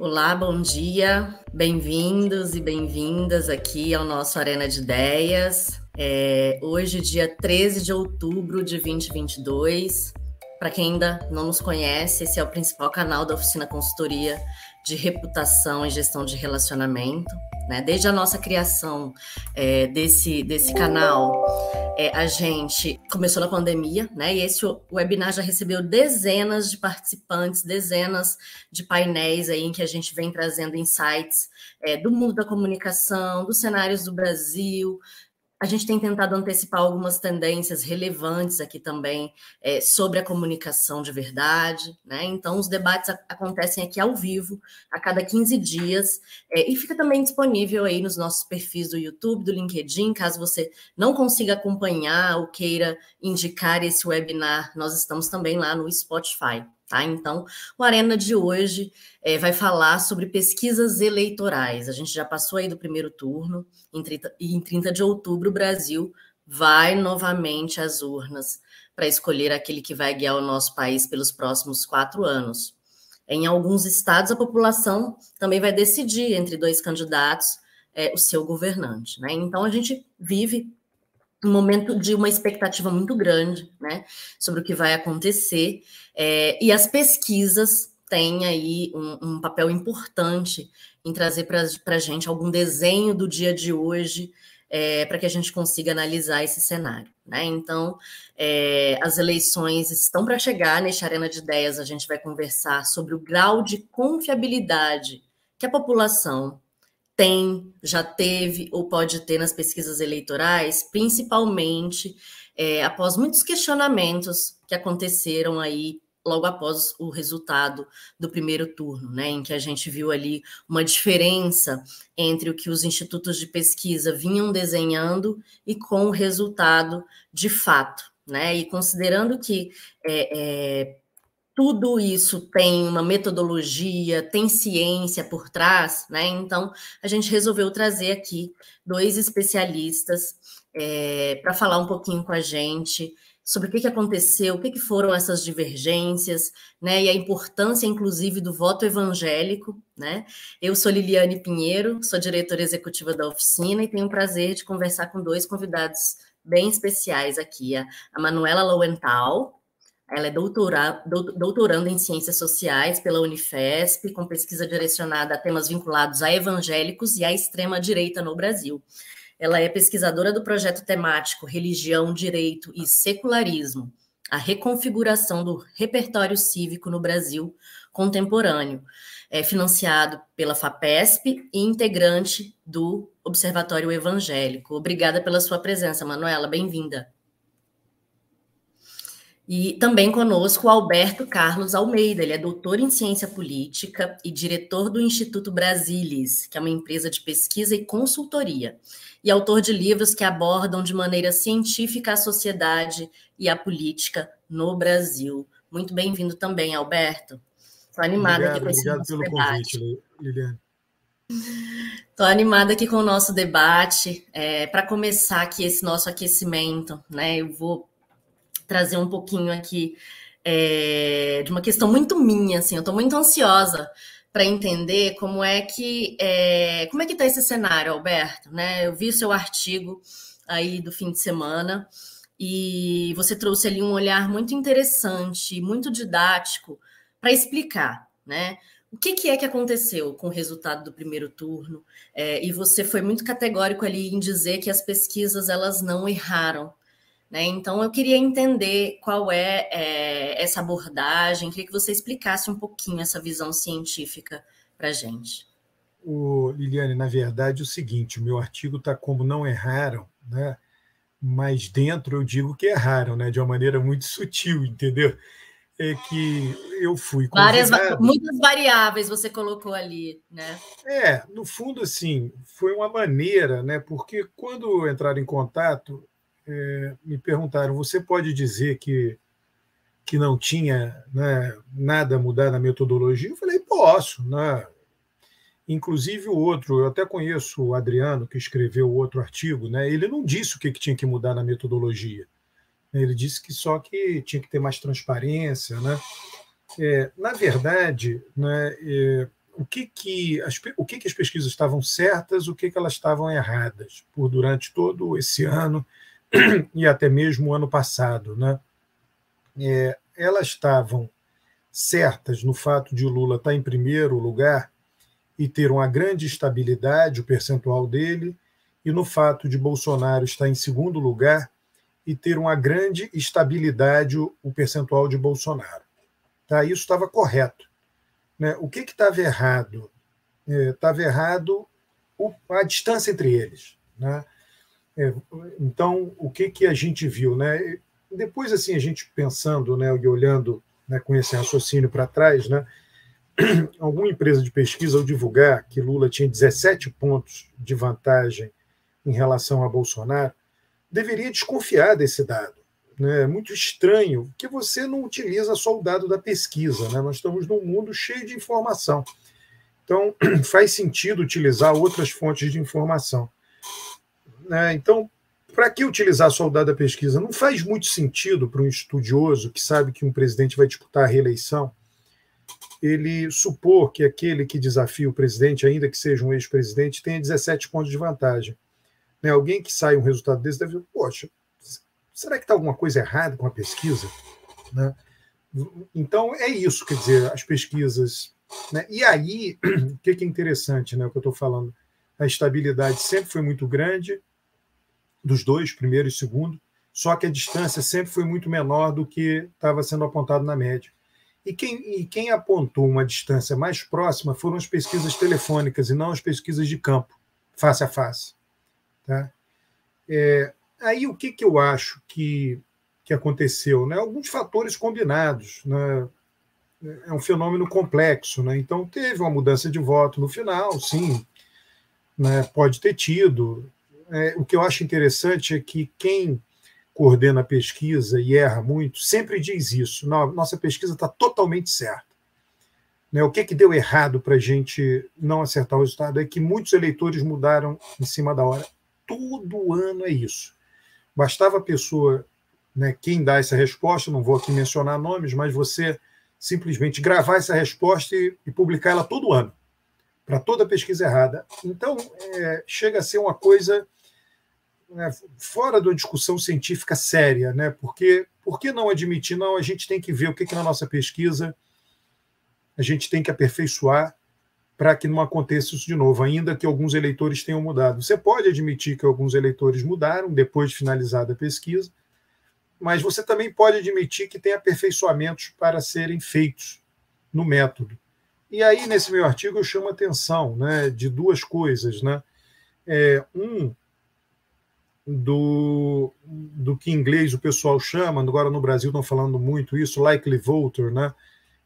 Olá, bom dia, bem-vindos e bem-vindas aqui ao nosso Arena de Ideias. É, hoje, dia 13 de outubro de 2022. Para quem ainda não nos conhece, esse é o principal canal da Oficina Consultoria de Reputação e Gestão de Relacionamento. Né? Desde a nossa criação é, desse, desse canal, é, a gente começou na pandemia, né? E esse webinar já recebeu dezenas de participantes, dezenas de painéis aí em que a gente vem trazendo insights é, do mundo da comunicação, dos cenários do Brasil, a gente tem tentado antecipar algumas tendências relevantes aqui também é, sobre a comunicação de verdade, né? Então, os debates acontecem aqui ao vivo, a cada 15 dias, é, e fica também disponível aí nos nossos perfis do YouTube, do LinkedIn, caso você não consiga acompanhar ou queira indicar esse webinar, nós estamos também lá no Spotify. Tá? Então, o Arena de hoje é, vai falar sobre pesquisas eleitorais. A gente já passou aí do primeiro turno, em 30, e em 30 de outubro o Brasil vai novamente às urnas para escolher aquele que vai guiar o nosso país pelos próximos quatro anos. Em alguns estados, a população também vai decidir entre dois candidatos é, o seu governante. Né? Então, a gente vive um momento de uma expectativa muito grande, né, sobre o que vai acontecer, é, e as pesquisas têm aí um, um papel importante em trazer para a gente algum desenho do dia de hoje, é, para que a gente consiga analisar esse cenário. Né? Então, é, as eleições estão para chegar, neste Arena de Ideias a gente vai conversar sobre o grau de confiabilidade que a população tem, já teve ou pode ter nas pesquisas eleitorais, principalmente é, após muitos questionamentos que aconteceram aí logo após o resultado do primeiro turno, né, em que a gente viu ali uma diferença entre o que os institutos de pesquisa vinham desenhando e com o resultado de fato, né, e considerando que é, é, tudo isso tem uma metodologia, tem ciência por trás, né? Então, a gente resolveu trazer aqui dois especialistas é, para falar um pouquinho com a gente sobre o que, que aconteceu, o que, que foram essas divergências, né? E a importância, inclusive, do voto evangélico, né? Eu sou Liliane Pinheiro, sou diretora executiva da oficina e tenho o prazer de conversar com dois convidados bem especiais aqui, a Manuela Lowenthal, ela é doutora, doutoranda em Ciências Sociais pela Unifesp, com pesquisa direcionada a temas vinculados a evangélicos e à extrema-direita no Brasil. Ela é pesquisadora do projeto temático Religião, Direito e Secularismo, a reconfiguração do repertório cívico no Brasil contemporâneo, é financiado pela FAPESP e integrante do Observatório Evangélico. Obrigada pela sua presença, Manuela, bem-vinda. E também conosco o Alberto Carlos Almeida, ele é doutor em ciência política e diretor do Instituto Brasilis, que é uma empresa de pesquisa e consultoria, e autor de livros que abordam de maneira científica a sociedade e a política no Brasil. Muito bem-vindo também, Alberto. Estou animada obrigado, aqui com esse nosso pelo debate. Convite, Liliane. Estou animada aqui com o nosso debate. É, Para começar aqui esse nosso aquecimento, né? Eu vou trazer um pouquinho aqui é, de uma questão muito minha, assim, eu estou muito ansiosa para entender como é que é, como é que está esse cenário, Alberto, né? Eu vi seu artigo aí do fim de semana e você trouxe ali um olhar muito interessante, muito didático para explicar, né? O que, que, é que aconteceu com o resultado do primeiro turno? É, e você foi muito categórico ali em dizer que as pesquisas elas não erraram, né? Então, eu queria entender qual é, é, essa abordagem, queria que você explicasse um pouquinho essa visão científica para a gente. O, Liliane, na verdade, é o seguinte: o meu artigo está como não erraram, né? mas dentro eu digo que erraram, né? de uma maneira muito sutil, entendeu? É que eu fui. Várias, muitas variáveis você colocou ali, né? É, no fundo, assim, foi uma maneira, né? Porque quando entraram em contato, é, me perguntaram: você pode dizer que, que não tinha né, nada a mudar na metodologia? Eu falei: posso. Né? Inclusive o outro, eu até conheço o Adriano, que escreveu o outro artigo, né? ele não disse o que, que tinha que mudar na metodologia. Ele disse que só que tinha que ter mais transparência. Né? É, na verdade, né, é, o, que, que, as, o que, que as pesquisas estavam certas, o que, que elas estavam erradas por durante todo esse ano e até mesmo ano passado. Né? É, elas estavam certas no fato de Lula estar em primeiro lugar e ter uma grande estabilidade, o percentual dele, e no fato de Bolsonaro estar em segundo lugar e ter uma grande estabilidade, o, percentual de Bolsonaro. Tá? Isso estava correto. Né? O que estava errado? Estava é, errado o, a distância entre eles. Né? É, então, o que, que a gente viu? Né? Depois, assim, a gente pensando né, e olhando né, com esse raciocínio para trás, né, alguma empresa de pesquisa, ao divulgar que Lula tinha 17 pontos de vantagem em relação a Bolsonaro, deveria desconfiar desse dado. Né? É muito estranho que você não utiliza só o dado da pesquisa. Né? Nós estamos num mundo cheio de informação. Então, faz sentido utilizar outras fontes de informação. Né? Então, para que utilizar só o da pesquisa? Não faz muito sentido para um estudioso que sabe que um presidente vai disputar a reeleição ele supor que aquele que desafia o presidente, ainda que seja um ex-presidente, tenha 17 pontos de vantagem. Né? Alguém que sai um resultado desse deve dizer, poxa, será que está alguma coisa errada com a pesquisa? Né? Então, é isso, quer dizer, as pesquisas. Né? E aí, o que é interessante, né, o que eu estou falando? A estabilidade sempre foi muito grande, dos dois, primeiro e segundo, só que a distância sempre foi muito menor do que estava sendo apontado na média. E quem, e quem apontou uma distância mais próxima foram as pesquisas telefônicas e não as pesquisas de campo, face a face. Tá? É, Aí o que, que eu acho que, que aconteceu? Né? Alguns fatores combinados. Né? É um fenômeno complexo. Né? Então, teve uma mudança de voto no final, sim, né? pode ter tido. É, o que eu acho interessante é que quem coordena a pesquisa e erra muito sempre diz isso. Nossa pesquisa está totalmente certa. Né? O que, que deu errado para a gente não acertar o resultado é que muitos eleitores mudaram em cima da hora. Todo ano é isso. Bastava a pessoa, né, quem dá essa resposta, não vou aqui mencionar nomes, mas você simplesmente gravar essa resposta e, e publicar ela todo ano, para toda pesquisa errada. Então, é, chega a ser uma coisa né, fora da discussão científica séria, né? Porque por que não admitir? Não, a gente tem que ver o que, que na nossa pesquisa a gente tem que aperfeiçoar para que não aconteça isso de novo, ainda que alguns eleitores tenham mudado. Você pode admitir que alguns eleitores mudaram depois de finalizada a pesquisa, mas você também pode admitir que tem aperfeiçoamentos para serem feitos no método. E aí, nesse meu artigo, eu chamo a atenção né, de duas coisas. Né? É, um, do, do que em inglês o pessoal chama, agora no Brasil estão falando muito isso, likely voter, né?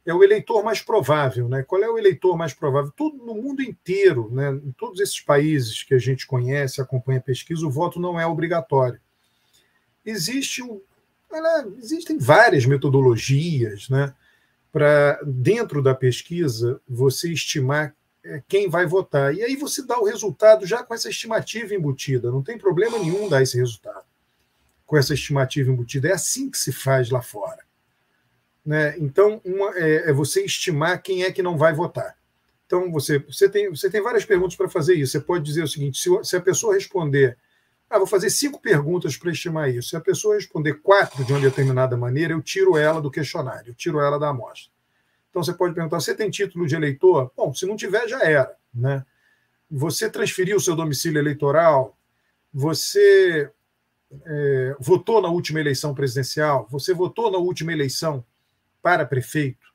é o eleitor mais provável. Né? Qual é o eleitor mais provável? Tudo no mundo inteiro, né? em todos esses países que a gente conhece, acompanha a pesquisa, o voto não é obrigatório. Existe um, existem várias metodologias né, para, dentro da pesquisa, você estimar quem vai votar. E aí você dá o resultado já com essa estimativa embutida. Não tem problema nenhum dar esse resultado com essa estimativa embutida. É assim que se faz lá fora. Né? Então, uma, é, é, você estimar quem é que não vai votar. Então, você, você, tem, você tem várias perguntas para fazer isso. Você pode dizer o seguinte: se, se a pessoa responder, ah, vou fazer cinco perguntas para estimar isso. Se a pessoa responder quatro de uma determinada maneira, eu tiro ela do questionário, eu tiro ela da amostra. Então, você pode perguntar: você tem título de eleitor? Bom, se não tiver, já era. Né? Você transferiu o seu domicílio eleitoral? Você é, votou na última eleição presidencial? Você votou na última eleição para prefeito?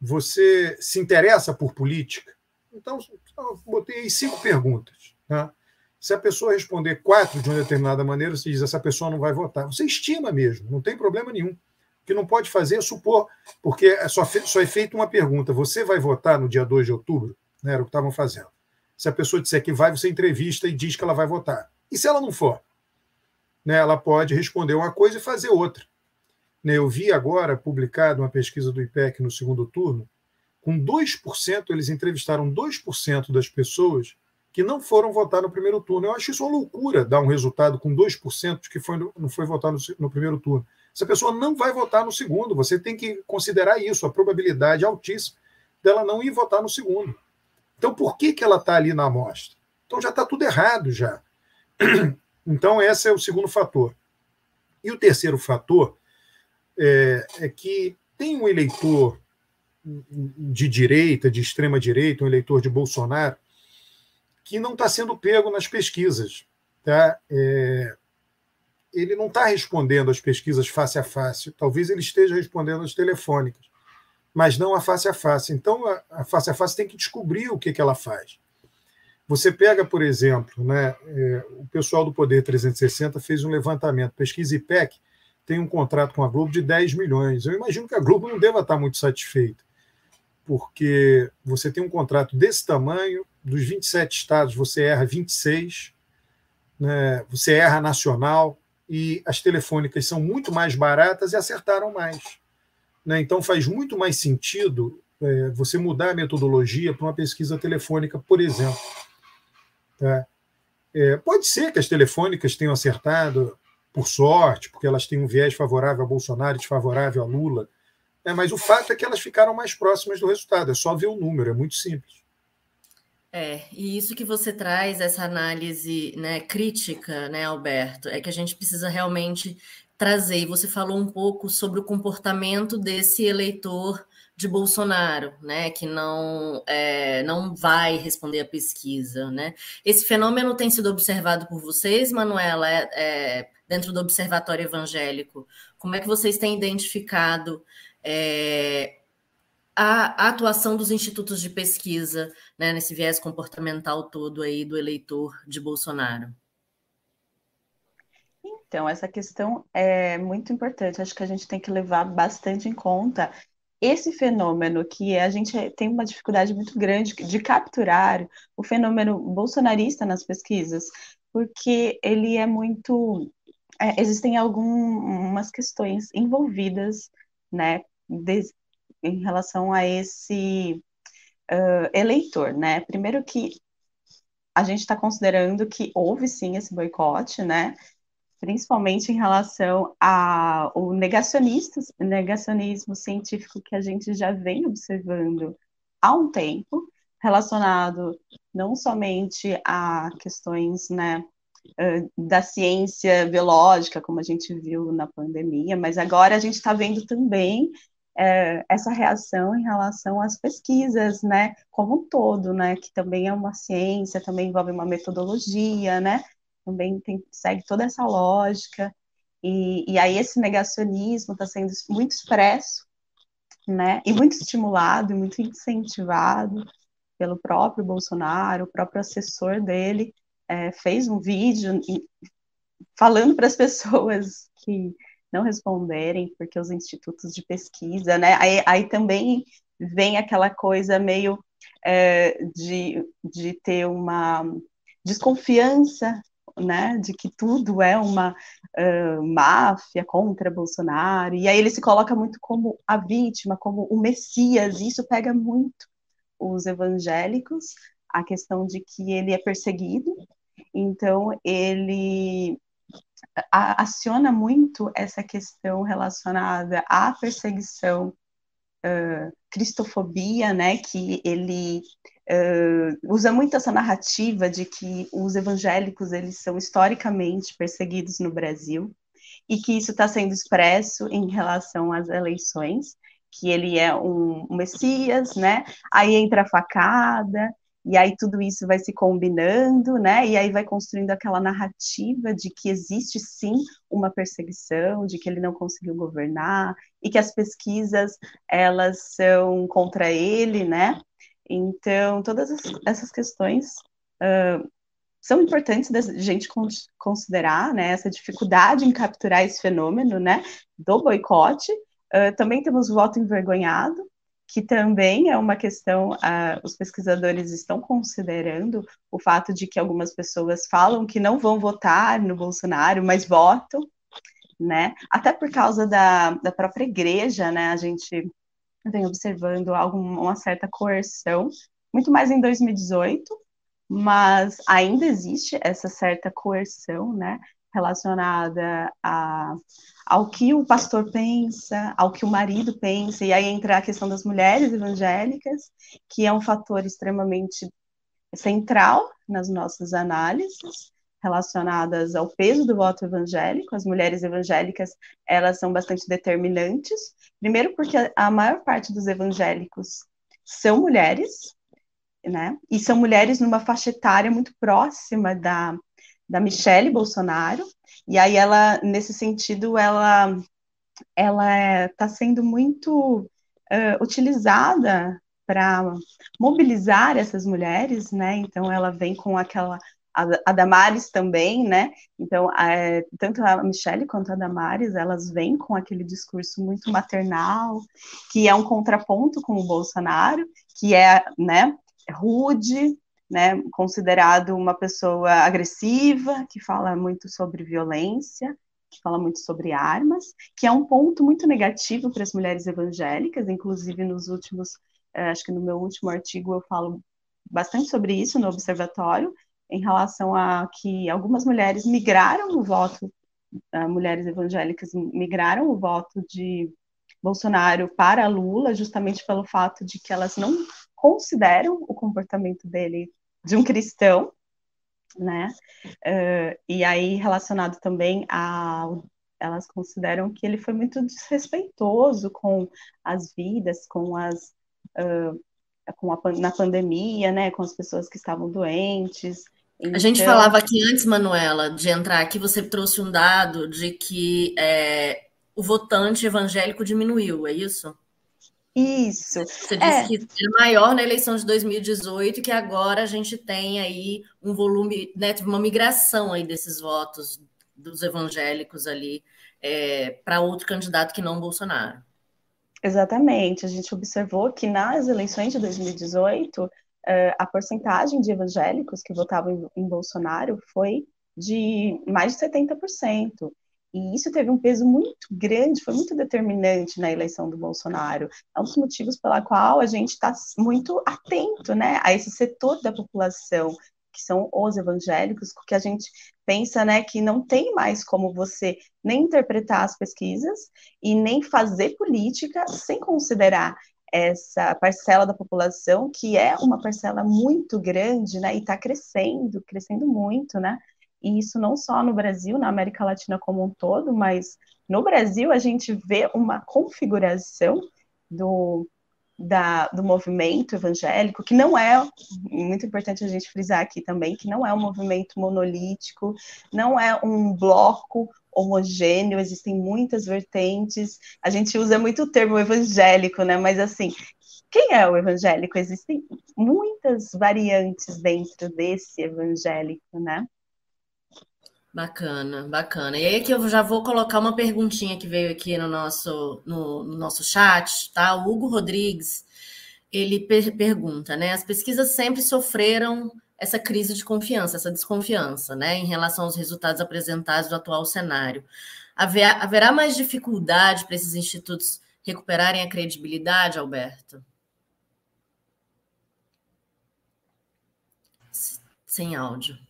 Você se interessa por política? Então, eu botei cinco perguntas. Né? Se a pessoa responder quatro de uma determinada maneira, você diz essa pessoa não vai votar. Você estima mesmo, não tem problema nenhum. Que não pode fazer é supor, porque é só, só é feita uma pergunta: você vai votar no dia 2 de outubro? Né, era o que estavam fazendo. Se a pessoa disser que vai, você entrevista e diz que ela vai votar. E se ela não for? Né, ela pode responder uma coisa e fazer outra. Né, eu vi agora publicado uma pesquisa do IPEC no segundo turno, com 2%, eles entrevistaram 2% das pessoas que não foram votar no primeiro turno. Eu acho isso uma loucura dar um resultado com 2% de que foi, não foi votar no, no primeiro turno. Essa pessoa não vai votar no segundo. Você tem que considerar isso, a probabilidade altíssima dela não ir votar no segundo. Então, por que, que ela está ali na amostra? Então, já está tudo errado já. Então, esse é o segundo fator. E o terceiro fator é, é que tem um eleitor de direita, de extrema direita, um eleitor de Bolsonaro, que não está sendo pego nas pesquisas. Tá? É, ele não está respondendo às pesquisas face a face. Talvez ele esteja respondendo às telefônicas, mas não a face a face. Então, a, a face a face tem que descobrir o que, que ela faz. Você pega, por exemplo, né, é, o pessoal do Poder 360 fez um levantamento, pesquisa IPEC tem um contrato com a Globo de 10 milhões. Eu imagino que a Globo não deva estar muito satisfeita, porque você tem um contrato desse tamanho, dos 27 estados você erra 26, né, você erra nacional, e as telefônicas são muito mais baratas e acertaram mais. Né? Então faz muito mais sentido é, você mudar a metodologia para uma pesquisa telefônica, por exemplo. Tá? É, pode ser que as telefônicas tenham acertado, por sorte, porque elas têm um viés favorável a Bolsonaro e desfavorável a Lula, é, mas o fato é que elas ficaram mais próximas do resultado, é só ver o número, é muito simples. É, e isso que você traz, essa análise né, crítica, né, Alberto, é que a gente precisa realmente trazer. E você falou um pouco sobre o comportamento desse eleitor de Bolsonaro, né, que não é, não vai responder a pesquisa, né? Esse fenômeno tem sido observado por vocês, Manuela, é, é, dentro do Observatório Evangélico. Como é que vocês têm identificado é, a, atuação dos institutos de pesquisa né, nesse viés comportamental todo aí do eleitor de Bolsonaro? Então, essa questão é muito importante. Acho que a gente tem que levar bastante em conta esse fenômeno que a gente tem uma dificuldade muito grande de capturar o fenômeno bolsonarista nas pesquisas, porque ele é muito é, existem algumas questões envolvidas, né, em relação a esse uh, eleitor, né? Primeiro que a gente está considerando que houve sim esse boicote, né? principalmente em relação ao negacionismo científico que a gente já vem observando há um tempo, relacionado não somente a questões né, da ciência biológica, como a gente viu na pandemia, mas agora a gente está vendo também é, essa reação em relação às pesquisas, né, como um todo, né, que também é uma ciência, também envolve uma metodologia, né, também tem, segue toda essa lógica, e, e aí esse negacionismo está sendo muito expresso, né, e muito estimulado, e muito incentivado pelo próprio Bolsonaro, o próprio assessor dele é, fez um vídeo falando para as pessoas que não responderem, porque os institutos de pesquisa, né, aí, aí também vem aquela coisa meio é, de, de ter uma desconfiança né, de que tudo é uma uh, máfia contra Bolsonaro, e aí ele se coloca muito como a vítima, como o Messias, e isso pega muito os evangélicos, a questão de que ele é perseguido, então ele aciona muito essa questão relacionada à perseguição, uh, cristofobia, né, que ele uh, usa muito essa narrativa de que os evangélicos eles são historicamente perseguidos no Brasil e que isso está sendo expresso em relação às eleições, que ele é um, um messias, né? Aí entra a facada, e aí tudo isso vai se combinando, né? E aí vai construindo aquela narrativa de que existe sim uma perseguição, de que ele não conseguiu governar e que as pesquisas elas são contra ele, né? Então, todas essas questões uh, são importantes da gente considerar, né, essa dificuldade em capturar esse fenômeno, né, do boicote. Uh, também temos voto envergonhado, que também é uma questão, os pesquisadores estão considerando o fato de que algumas pessoas falam que não vão votar no Bolsonaro, mas votam, né, até por causa da, da própria igreja, né, a gente vem observando alguma, uma certa coerção, muito mais em 2018, mas ainda existe essa certa coerção, né, relacionada a, ao que o pastor pensa, ao que o marido pensa, e aí entra a questão das mulheres evangélicas, que é um fator extremamente central nas nossas análises relacionadas ao peso do voto evangélico. As mulheres evangélicas, elas são bastante determinantes. Primeiro porque a maior parte dos evangélicos são mulheres, né? E são mulheres numa faixa etária muito próxima da, da Michelle Bolsonaro. E aí ela, nesse sentido, ela ela está sendo muito uh, utilizada para mobilizar essas mulheres, né? Então ela vem com aquela a, Damares também, né? Então, é, tanto a Michelle quanto a Damares, elas vêm com aquele discurso muito maternal, que é um contraponto com o Bolsonaro, que é, né, rude, né, considerado uma pessoa agressiva, que fala muito sobre violência, que fala muito sobre armas, que é um ponto muito negativo para as mulheres evangélicas, inclusive nos últimos, é, acho que no meu último artigo eu falo bastante sobre isso no observatório, em relação a que algumas mulheres migraram o voto, uh, mulheres evangélicas migraram o voto de Bolsonaro para Lula, justamente pelo fato de que elas não consideram o comportamento dele de um cristão, né? Uh, e aí relacionado também a elas consideram que ele foi muito desrespeitoso com as vidas, com as uh, com a, na pandemia, né, com as pessoas que estavam doentes, então... A gente então falava aqui antes, Manuela, de entrar aqui, você trouxe um dado de que é, o votante evangélico diminuiu, é isso? Isso. Você disse é. que era maior na eleição de 2018 e que agora a gente tem aí um volume, né, uma migração aí desses votos dos evangélicos ali é, para outro candidato que não Bolsonaro. Exatamente. A gente observou que nas eleições de 2018 uh, a porcentagem de evangélicos que votavam em Bolsonaro foi de mais de 70%. E isso teve um peso muito grande, foi muito determinante na eleição do Bolsonaro. É um dos motivos pela qual a gente está muito atento né, a esse setor da população, que são os evangélicos, porque a gente pensa né, que não tem mais como você nem interpretar as pesquisas e nem fazer política sem considerar essa parcela da população que é uma parcela muito grande, né, e está crescendo, crescendo muito, né, e isso não só no Brasil, na América Latina como um todo, mas no Brasil a gente vê uma configuração do, da, do movimento evangélico, que não é, muito importante a gente frisar aqui também, que não é um movimento monolítico, não é um bloco homogêneo, existem muitas vertentes. A gente usa muito o termo evangélico, né? Mas assim, quem é o evangélico? Existem muitas variantes dentro desse evangélico, né? Bacana, bacana. E aí que eu já vou colocar uma perguntinha que veio aqui no nosso, no, no nosso chat, tá? O Hugo Rodrigues, ele per pergunta, né? As pesquisas sempre sofreram essa crise de confiança, essa desconfiança, né, em relação aos resultados apresentados do atual cenário. Haverá, haverá mais dificuldade para esses institutos recuperarem a credibilidade, Alberto? Sem áudio.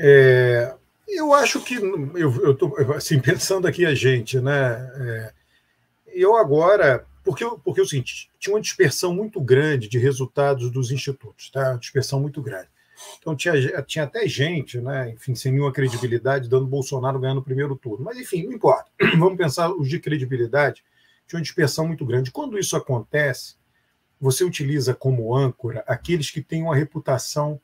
É, eu acho que eu estou assim pensando aqui a gente, né? É, eu agora porque, porque é o seguinte, tinha uma dispersão muito grande de resultados dos institutos, tá? Uma dispersão muito grande. Então tinha, tinha até gente, né, enfim, sem nenhuma credibilidade, dando Bolsonaro ganhando o primeiro turno. Mas, enfim, não importa. Vamos pensar os de credibilidade, tinha uma dispersão muito grande. Quando isso acontece, você utiliza como âncora aqueles que têm uma reputação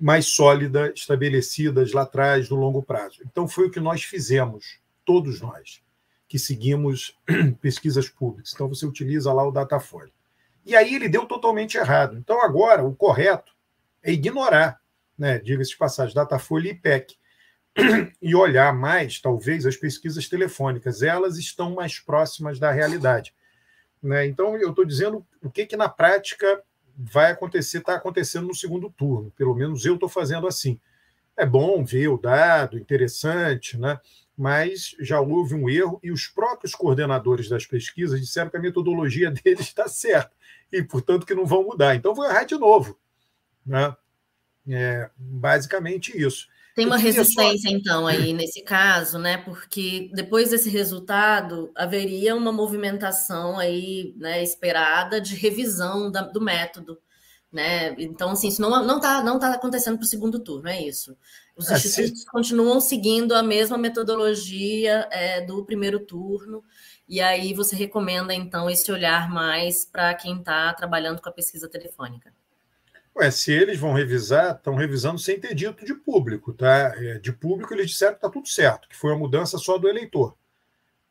mais sólida, estabelecidas lá atrás, no longo prazo. Então foi o que nós fizemos, todos nós que seguimos pesquisas públicas. Então você utiliza lá o Datafolha. E aí ele deu totalmente errado. Então agora o correto é ignorar, né, diga-se de passagem, Datafolha e IPEC, e olhar mais, talvez, as pesquisas telefônicas. Elas estão mais próximas da realidade. Né? Então eu estou dizendo o que, que na prática vai acontecer, está acontecendo no segundo turno. Pelo menos eu estou fazendo assim. É bom ver o dado, interessante, né? mas já houve um erro e os próprios coordenadores das pesquisas disseram que a metodologia deles está certa e, portanto, que não vão mudar. Então, vou errar de novo. Né? É, basicamente isso. Tem uma resistência, então, aí nesse caso, né? Porque depois desse resultado haveria uma movimentação aí, né, esperada de revisão da, do método. Né? Então, assim, isso não está não tá acontecendo para o segundo turno, é isso. Os é, institutos sim. continuam seguindo a mesma metodologia é, do primeiro turno, e aí você recomenda, então, esse olhar mais para quem está trabalhando com a pesquisa telefônica. Ué, se eles vão revisar, estão revisando sem ter dito de público, tá? É, de público eles disseram que está tudo certo, que foi uma mudança só do eleitor.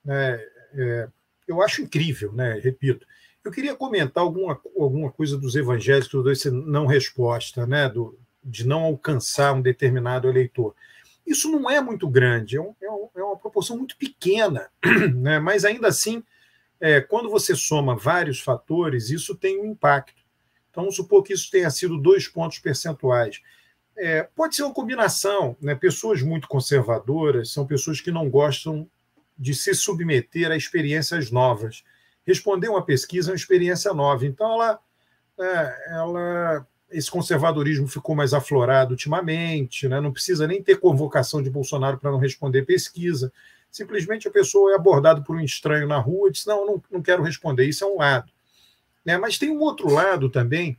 É, é, eu acho incrível, né? Repito. Eu queria comentar alguma, alguma coisa dos evangélicos, desse não resposta, né? Do, de não alcançar um determinado eleitor. Isso não é muito grande, é, um, é, é uma proporção muito pequena, né? mas ainda assim, é, quando você soma vários fatores, isso tem um impacto. Então, vamos supor que isso tenha sido dois pontos percentuais. É, pode ser uma combinação. Né? Pessoas muito conservadoras são pessoas que não gostam de se submeter a experiências novas. Responder uma pesquisa é uma experiência nova. Então, ela, é, ela esse conservadorismo ficou mais aflorado ultimamente, né? não precisa nem ter convocação de Bolsonaro para não responder pesquisa. Simplesmente a pessoa é abordada por um estranho na rua e diz: Não, não, não quero responder. Isso é um lado. Né? Mas tem um outro lado também,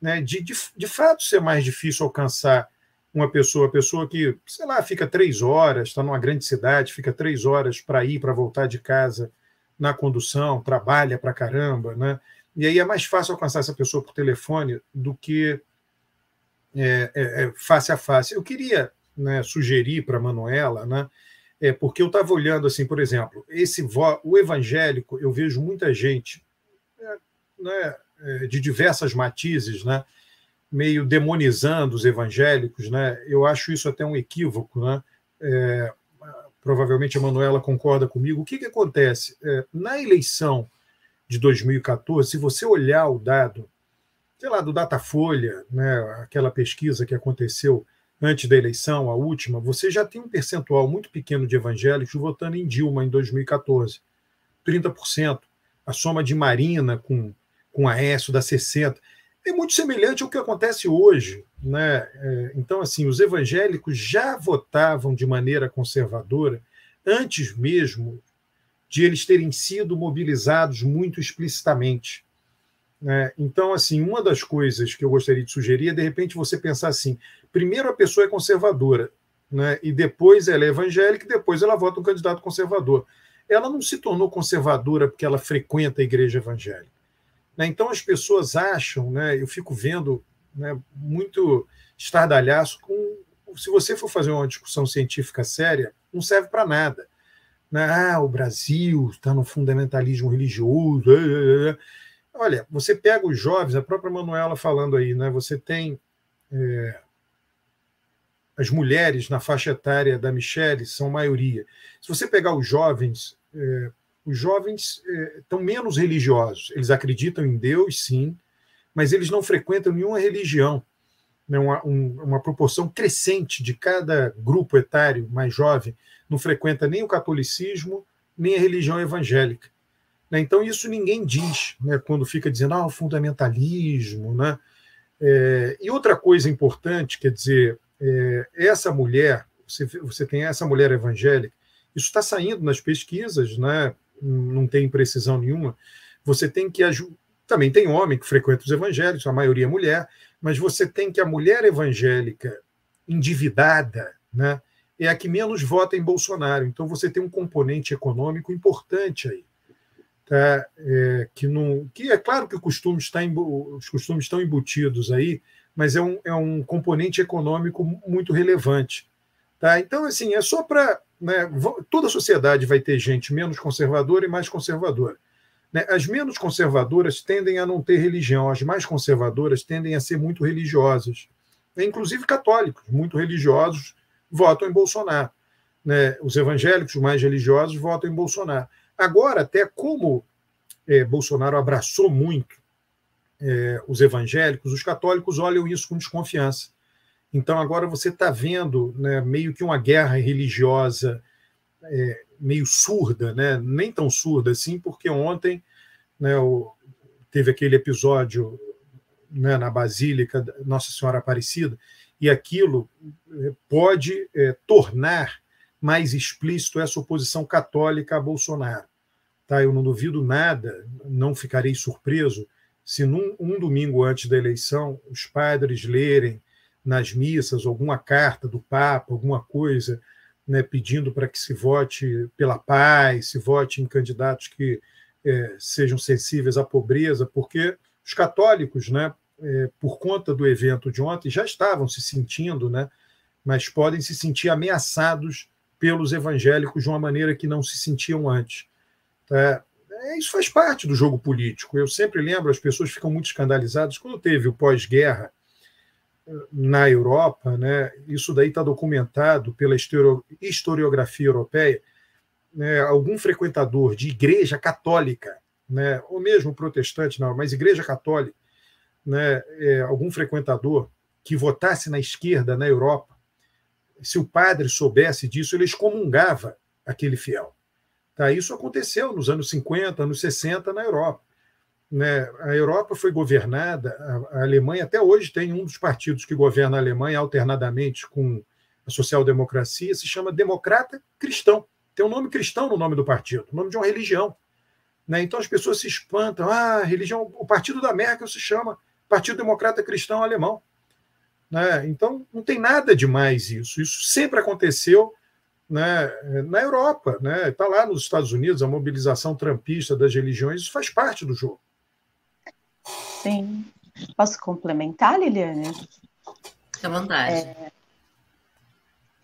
né, de, de, de fato ser mais difícil alcançar uma pessoa, pessoa que, sei lá, fica três horas, está numa grande cidade, fica três horas para ir, para voltar de casa na condução, trabalha para caramba, né? E aí é mais fácil alcançar essa pessoa por telefone do que é, é, é face a face. Eu queria né, sugerir para a Manuela, né, é, porque eu estava olhando assim, por exemplo, esse o evangélico, eu vejo muita gente né, é, de diversas matizes, né, meio demonizando os evangélicos, né? Eu acho isso até um equívoco, né? É, provavelmente a Manuela concorda comigo. O que, que acontece? É, na eleição de 2014, se você olhar o dado, sei lá, do Datafolha, né, aquela pesquisa que aconteceu antes da eleição, a última, você já tem um percentual muito pequeno de evangélicos votando em Dilma em 2014, 30%. A soma de Marina com com a Aécio da 60. É muito semelhante ao que acontece hoje. Né? É, então, assim, os evangélicos já votavam de maneira conservadora antes mesmo de eles terem sido mobilizados muito explicitamente. Né? Então, assim, uma das coisas que eu gostaria de sugerir é, de repente, você pensar assim: primeiro a pessoa é conservadora, né? e depois ela é evangélica, e depois ela vota um candidato conservador. Ela não se tornou conservadora porque ela frequenta a igreja evangélica. Né? Então as pessoas acham, né, eu fico vendo né, muito estardalhaço com. Se você for fazer uma discussão científica séria, não serve para nada. Né? Ah, o Brasil está no fundamentalismo religioso. É, é, é. Olha, você pega os jovens, a própria Manuela falando aí, né? Você tem é, as mulheres na faixa etária da Michelle são maioria. Se você pegar os jovens, é, os jovens eh, estão menos religiosos. Eles acreditam em Deus, sim, mas eles não frequentam nenhuma religião. Né? Uma, um, uma proporção crescente de cada grupo etário mais jovem não frequenta nem o catolicismo, nem a religião evangélica. Né? Então, isso ninguém diz né? quando fica dizendo ah, o fundamentalismo. Né? É, e outra coisa importante, quer dizer, é, essa mulher, você, você tem essa mulher evangélica, isso está saindo nas pesquisas, né? Não tem precisão nenhuma, você tem que também tem homem que frequenta os evangélicos, a maioria é mulher, mas você tem que a mulher evangélica endividada, né, é a que menos vota em Bolsonaro. Então você tem um componente econômico importante aí. Tá? É, que, não, que é claro que o costume está os costumes estão embutidos aí, mas é um, é um componente econômico muito relevante. Tá? Então, assim, é só para né, toda a sociedade vai ter gente menos conservadora e mais conservadora. Né? As menos conservadoras tendem a não ter religião, as mais conservadoras tendem a ser muito religiosas. Né? Inclusive católicos, muito religiosos, votam em Bolsonaro. Né? Os evangélicos mais religiosos votam em Bolsonaro. Agora, até como é, Bolsonaro abraçou muito é, os evangélicos, os católicos olham isso com desconfiança. Então, agora você está vendo né, meio que uma guerra religiosa é, meio surda, né? nem tão surda assim, porque ontem né, o, teve aquele episódio né, na Basílica Nossa Senhora Aparecida, e aquilo é, pode é, tornar mais explícito essa oposição católica a Bolsonaro. Tá? Eu não duvido nada, não ficarei surpreso se num, um domingo antes da eleição os padres lerem nas missas alguma carta do Papa, alguma coisa né, pedindo para que se vote pela paz, se vote em candidatos que é, sejam sensíveis à pobreza, porque os católicos, né, é, por conta do evento de ontem, já estavam se sentindo, né, mas podem se sentir ameaçados pelos evangélicos de uma maneira que não se sentiam antes. É, isso faz parte do jogo político. Eu sempre lembro, as pessoas ficam muito escandalizadas quando teve o pós-guerra na Europa, né, isso daí está documentado pela historiografia europeia, né, algum frequentador de igreja católica, né, ou mesmo protestante, não, mas igreja católica, né, é, algum frequentador que votasse na esquerda na Europa, se o padre soubesse disso, ele excomungava aquele fiel. Tá? Isso aconteceu nos anos 50, anos 60 na Europa. Né? A Europa foi governada, a, Alemanha até hoje tem um dos partidos que governa a Alemanha alternadamente com a social-democracia, se chama Democrata Cristão. Tem um nome cristão no nome do partido, o nome de uma religião. Né? Então as pessoas se espantam. Ah, religião, o partido da Merkel se chama Partido Democrata Cristão Alemão. Né? Então não tem nada de mais isso. Isso sempre aconteceu né, na Europa. Está né? Lá nos Estados Unidos a mobilização trampista das religiões, isso faz parte do jogo. Sim. Posso complementar, Liliane? Fique à vontade. É,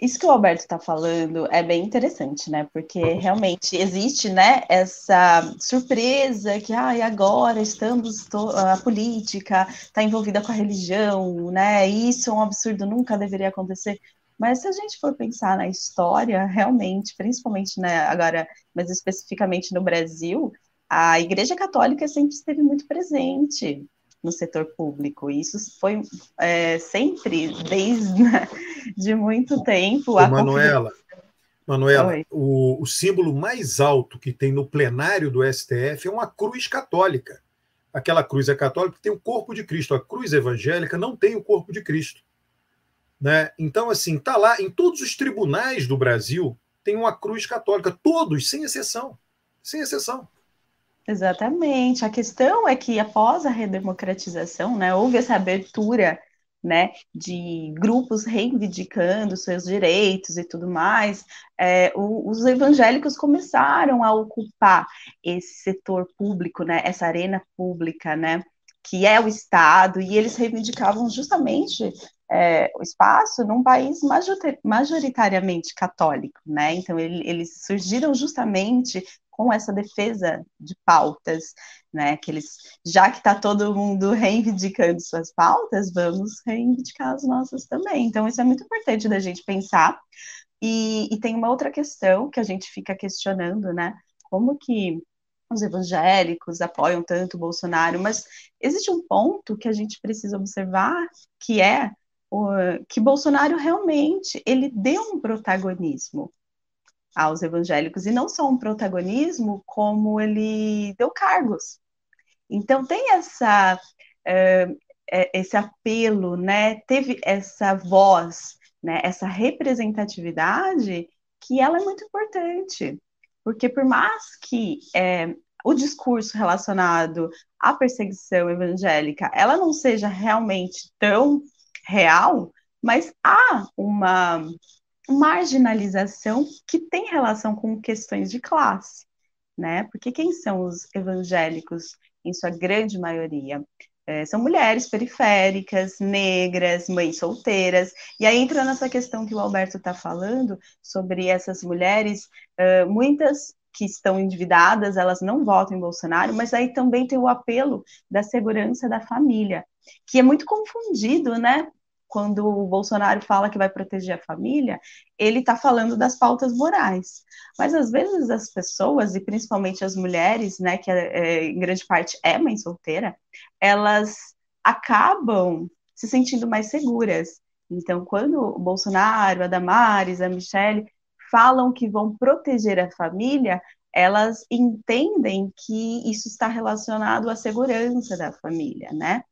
isso que o Alberto está falando é bem interessante, né? Porque realmente existe, né, essa surpresa que, ah, agora estamos, a política está envolvida com a religião, né? Isso é um absurdo, nunca deveria acontecer. Mas se a gente for pensar na história, realmente, principalmente, né, agora, mas especificamente no Brasil, a Igreja Católica sempre esteve muito presente no setor público. Isso foi é, sempre, desde né, de muito tempo. Ô, Manuela, Manuela o, o, símbolo mais alto que tem no plenário do STF é uma cruz católica. Aquela cruz é católica que tem o corpo de Cristo. A cruz evangélica não tem o corpo de Cristo. Né? Então, assim, está lá em todos os tribunais do Brasil tem uma cruz católica, todos, sem exceção. Sem exceção. Exatamente. A questão é que após a redemocratização, né, houve essa abertura, né, de grupos reivindicando seus direitos e tudo mais. É, o, os evangélicos começaram a ocupar esse setor público, né, essa arena pública, né, que é o Estado, e eles reivindicavam justamente é, o espaço num país majoritariamente católico, né? Então ele, eles surgiram justamente com essa defesa de pautas, né? Que eles, já que está todo mundo reivindicando suas pautas, vamos reivindicar as nossas também. Então, isso é muito importante da gente pensar. E, e tem uma outra questão que a gente fica questionando, né? Como que os evangélicos apoiam tanto o Bolsonaro, mas existe um ponto que a gente precisa observar, que é que Bolsonaro realmente ele deu um protagonismo aos evangélicos, e não só um protagonismo, como ele deu cargos. Então, tem essa, uh, esse apelo, né? teve essa voz, né? essa representatividade, que ela é muito importante, porque por mais que é, o discurso relacionado à perseguição evangélica ela não seja realmente tão real, mas há uma marginalização que tem relação com questões de classe, né? Porque quem são os evangélicos, em sua grande maioria? É, são mulheres periféricas, negras, mães solteiras, e aí entra nessa questão que o Alberto está falando sobre essas mulheres, uh, muitas que estão endividadas, elas não votam em Bolsonaro, mas aí também tem o apelo da segurança da família, que é muito confundido, né? Quando o Bolsonaro fala que vai proteger a família, ele está falando das pautas morais. Mas às vezes as pessoas, e principalmente as mulheres, né, que é, em grande parte é mãe solteira, elas acabam se sentindo mais seguras. Então, quando o Bolsonaro, a Damares, a Michelle falam que vão proteger a família, elas entendem que isso está relacionado à segurança da família, né?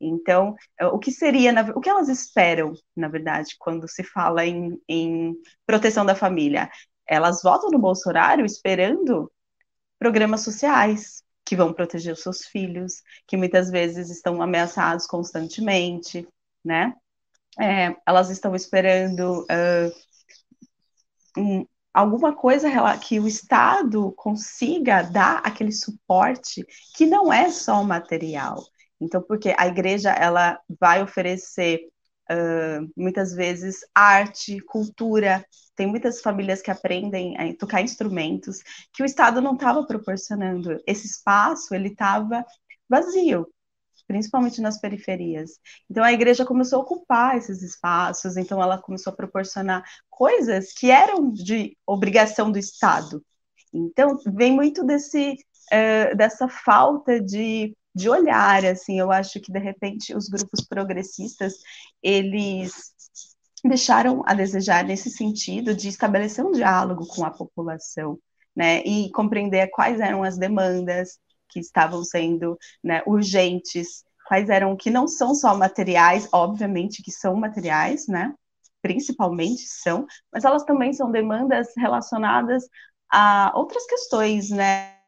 Então, é, o que seria, o que elas esperam, na verdade, quando se fala em, em proteção da família? Elas votam no Bolsonaro esperando programas sociais que vão proteger os seus filhos, que muitas vezes estão ameaçados constantemente, né? É, elas estão esperando uh, um, alguma coisa que o Estado consiga dar aquele suporte que não é só material. Então, porque a igreja ela vai oferecer uh, muitas vezes arte, cultura. Tem muitas famílias que aprendem a tocar instrumentos que o Estado não estava proporcionando. Esse espaço ele estava vazio principalmente nas periferias. Então a igreja começou a ocupar esses espaços, então ela começou a proporcionar coisas que eram de obrigação do Estado. Então vem muito desse uh, dessa falta de, de olhar, assim, eu acho que de repente os grupos progressistas eles deixaram a desejar nesse sentido de estabelecer um diálogo com a população, né, e compreender quais eram as demandas, que estavam sendo né, urgentes, quais eram que não são só materiais, obviamente que são materiais, né? Principalmente são, mas elas também são demandas relacionadas a outras questões, né?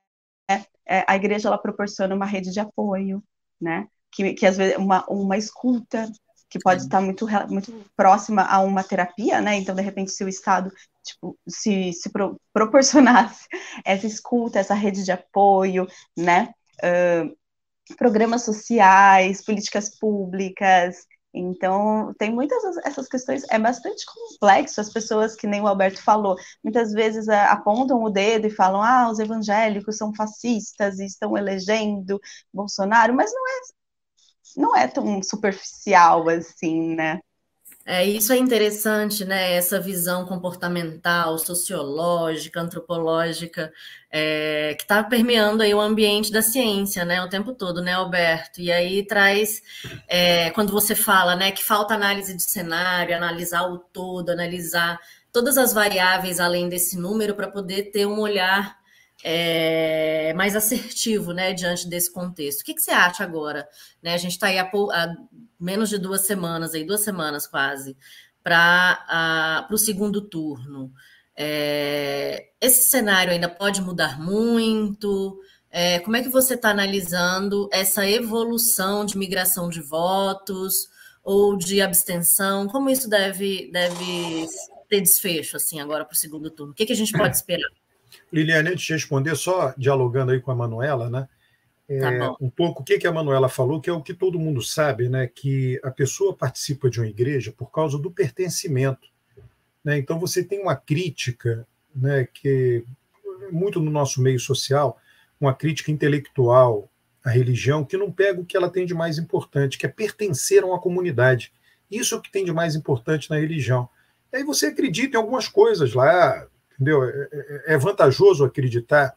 É, a igreja ela proporciona uma rede de apoio, né? Que, que às vezes uma, uma escuta que pode estar muito, muito próxima a uma terapia, né? Então, de repente, se o Estado tipo, se, se pro, proporcionasse essa escuta, essa rede de apoio, né? Uh, programas sociais, políticas públicas. Então, tem muitas essas questões, é bastante complexo. As pessoas, que nem o Alberto falou, muitas vezes é, apontam o dedo e falam: ah, os evangélicos são fascistas e estão elegendo Bolsonaro, mas não é, não é tão superficial assim, né? É, isso é interessante, né? Essa visão comportamental, sociológica, antropológica, é, que está permeando aí o ambiente da ciência, né? O tempo todo, né, Alberto? E aí traz, é, quando você fala, né, que falta análise de cenário, analisar o todo, analisar todas as variáveis além desse número para poder ter um olhar é, mais assertivo, né, diante desse contexto. O que, que você acha agora? Né, a gente está aí há, há, menos de duas semanas, aí, duas semanas quase, para o segundo turno. É, esse cenário ainda pode mudar muito? É, como é que você está analisando essa evolução de migração de votos ou de abstenção? Como isso deve, deve ter desfecho assim agora para o segundo turno? O que, que a gente pode esperar? Liliane, antes de responder, só dialogando aí com a Manuela, né? É, tá um pouco o que, que a Manuela falou, que é o que todo mundo sabe, né? Que a pessoa participa de uma igreja por causa do pertencimento. Né? Então você tem uma crítica, né? Que muito no nosso meio social, uma crítica intelectual à religião que não pega o que ela tem de mais importante, que é pertencer a uma comunidade. Isso é o que tem de mais importante na religião. E aí você acredita em algumas coisas lá, entendeu? É, é, é vantajoso acreditar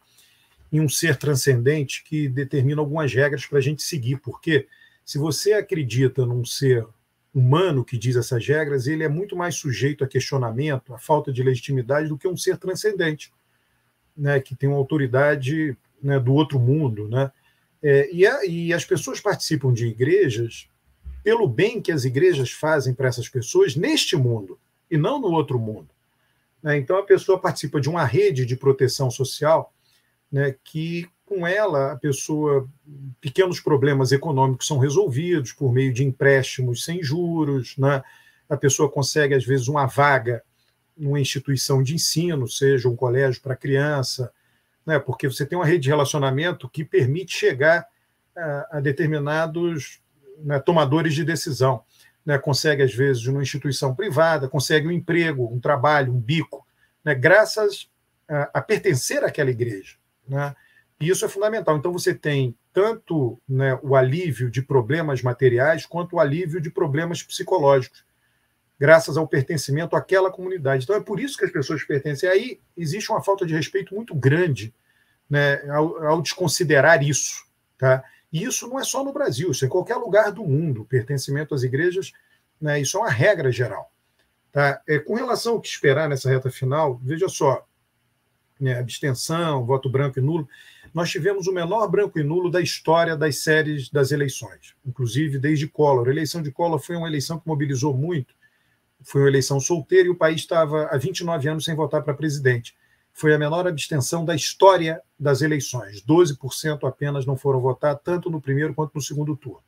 em um ser transcendente que determina algumas regras para a gente seguir, porque se você acredita num ser humano que diz essas regras, ele é muito mais sujeito a questionamento, a falta de legitimidade do que um ser transcendente, né, que tem uma autoridade né, do outro mundo, né? É, e, a, e as pessoas participam de igrejas pelo bem que as igrejas fazem para essas pessoas neste mundo e não no outro mundo. Né? Então, a pessoa participa de uma rede de proteção social né, que, com ela, a pessoa, pequenos problemas econômicos são resolvidos por meio de empréstimos sem juros, né? a pessoa consegue, às vezes, uma vaga numa instituição de ensino, seja um colégio para criança, né? porque você tem uma rede de relacionamento que permite chegar a, a determinados né, tomadores de decisão né, consegue, às vezes, numa instituição privada, consegue um emprego, um trabalho, um bico, né, graças a, a, pertencer àquela igreja. Né? E isso é fundamental. Então, você tem tanto né, o alívio de problemas materiais, quanto o alívio de problemas psicológicos, graças ao pertencimento àquela comunidade. Então, é por isso que as pessoas pertencem. Aí existe uma falta de respeito muito grande né, ao, ao desconsiderar isso. Tá? E isso não é só no Brasil, isso é em qualquer lugar do mundo. O pertencimento às igrejas, né, isso é uma regra geral. Tá? É, com relação ao que esperar nessa reta final, veja só, né, abstenção, voto branco e nulo. nós tivemos o menor branco e nulo da história das séries das eleições, inclusive desde Collor. A eleição de Collor foi uma eleição que mobilizou muito, foi uma eleição solteira e o país estava há 29 anos sem votar para presidente. Foi a menor abstenção da história das eleições. 12% apenas não foram votar, tanto no primeiro quanto no segundo turno.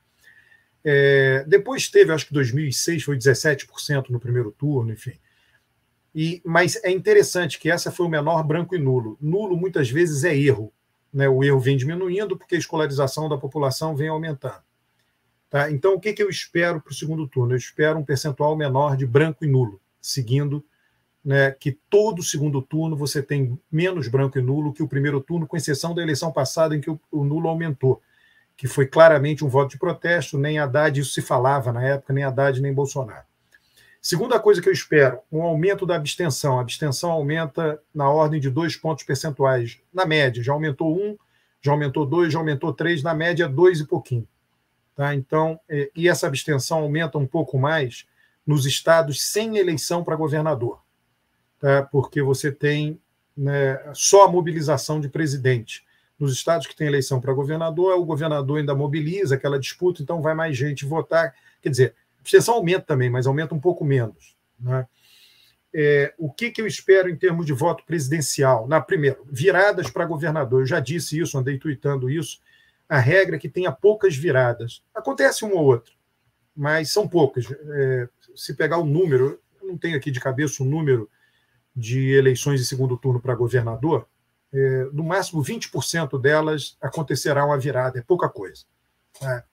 É, depois teve, acho que 2006 foi 17% no primeiro turno, enfim. E, mas é interessante que essa foi o menor branco e nulo. Nulo muitas vezes é erro né, o erro vem diminuindo porque a escolarização da população vem aumentando. Tá? Então, o que, que eu espero para o segundo turno? Eu espero um percentual menor de branco e nulo, seguindo né, que todo segundo turno você tem menos branco e nulo que o primeiro turno, com exceção da eleição passada em que o, o nulo aumentou, que foi claramente um voto de protesto, nem Haddad, isso se falava na época, nem Haddad nem Bolsonaro. Segunda coisa que eu espero, um aumento da abstenção. A abstenção aumenta na ordem de dois pontos percentuais, na média. Já aumentou um, já aumentou dois, já aumentou três, na média dois e pouquinho. Tá? Então, é, e essa abstenção aumenta um pouco mais nos estados sem eleição para governador, tá? porque você tem né, só a mobilização de presidente. Nos estados que tem eleição para governador, o governador ainda mobiliza aquela disputa, então vai mais gente votar. Quer dizer, abstenção aumenta também, mas aumenta um pouco menos. Né? É, o que, que eu espero em termos de voto presidencial? Na primeiro, viradas para governador. Eu já disse isso, andei tweetando isso. A regra é que tenha poucas viradas. Acontece uma ou outra, mas são poucas. É, se pegar o número, eu não tenho aqui de cabeça o número de eleições de segundo turno para governador, é, no máximo 20% delas acontecerá uma virada, é pouca coisa. Né?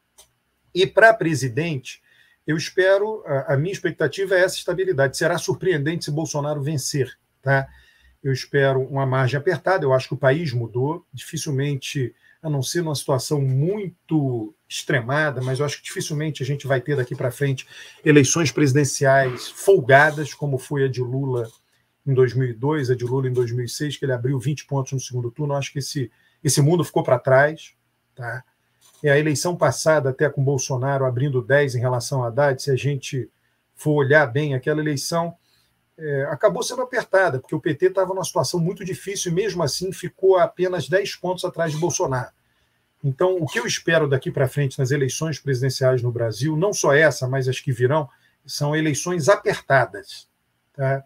E para presidente, eu espero, a, a, minha expectativa é essa estabilidade. Será surpreendente se Bolsonaro vencer, tá? Eu espero uma margem apertada. Eu acho que o país mudou, dificilmente, a não ser numa situação muito extremada, mas eu acho que dificilmente a gente vai ter daqui para frente eleições presidenciais folgadas, como foi a de Lula em 2002, a de Lula em 2006, que ele abriu 20 pontos no segundo turno. Eu acho que esse, esse mundo ficou para trás, tá? É a eleição passada, até com Bolsonaro abrindo 10 em relação a Haddad, se a gente for olhar bem, aquela eleição é, acabou sendo apertada, porque o PT estava numa situação muito difícil e, mesmo assim, ficou apenas 10 pontos atrás de Bolsonaro. Então, o que eu espero daqui para frente nas eleições presidenciais no Brasil, não só essa, mas as que virão, são eleições apertadas. Tá?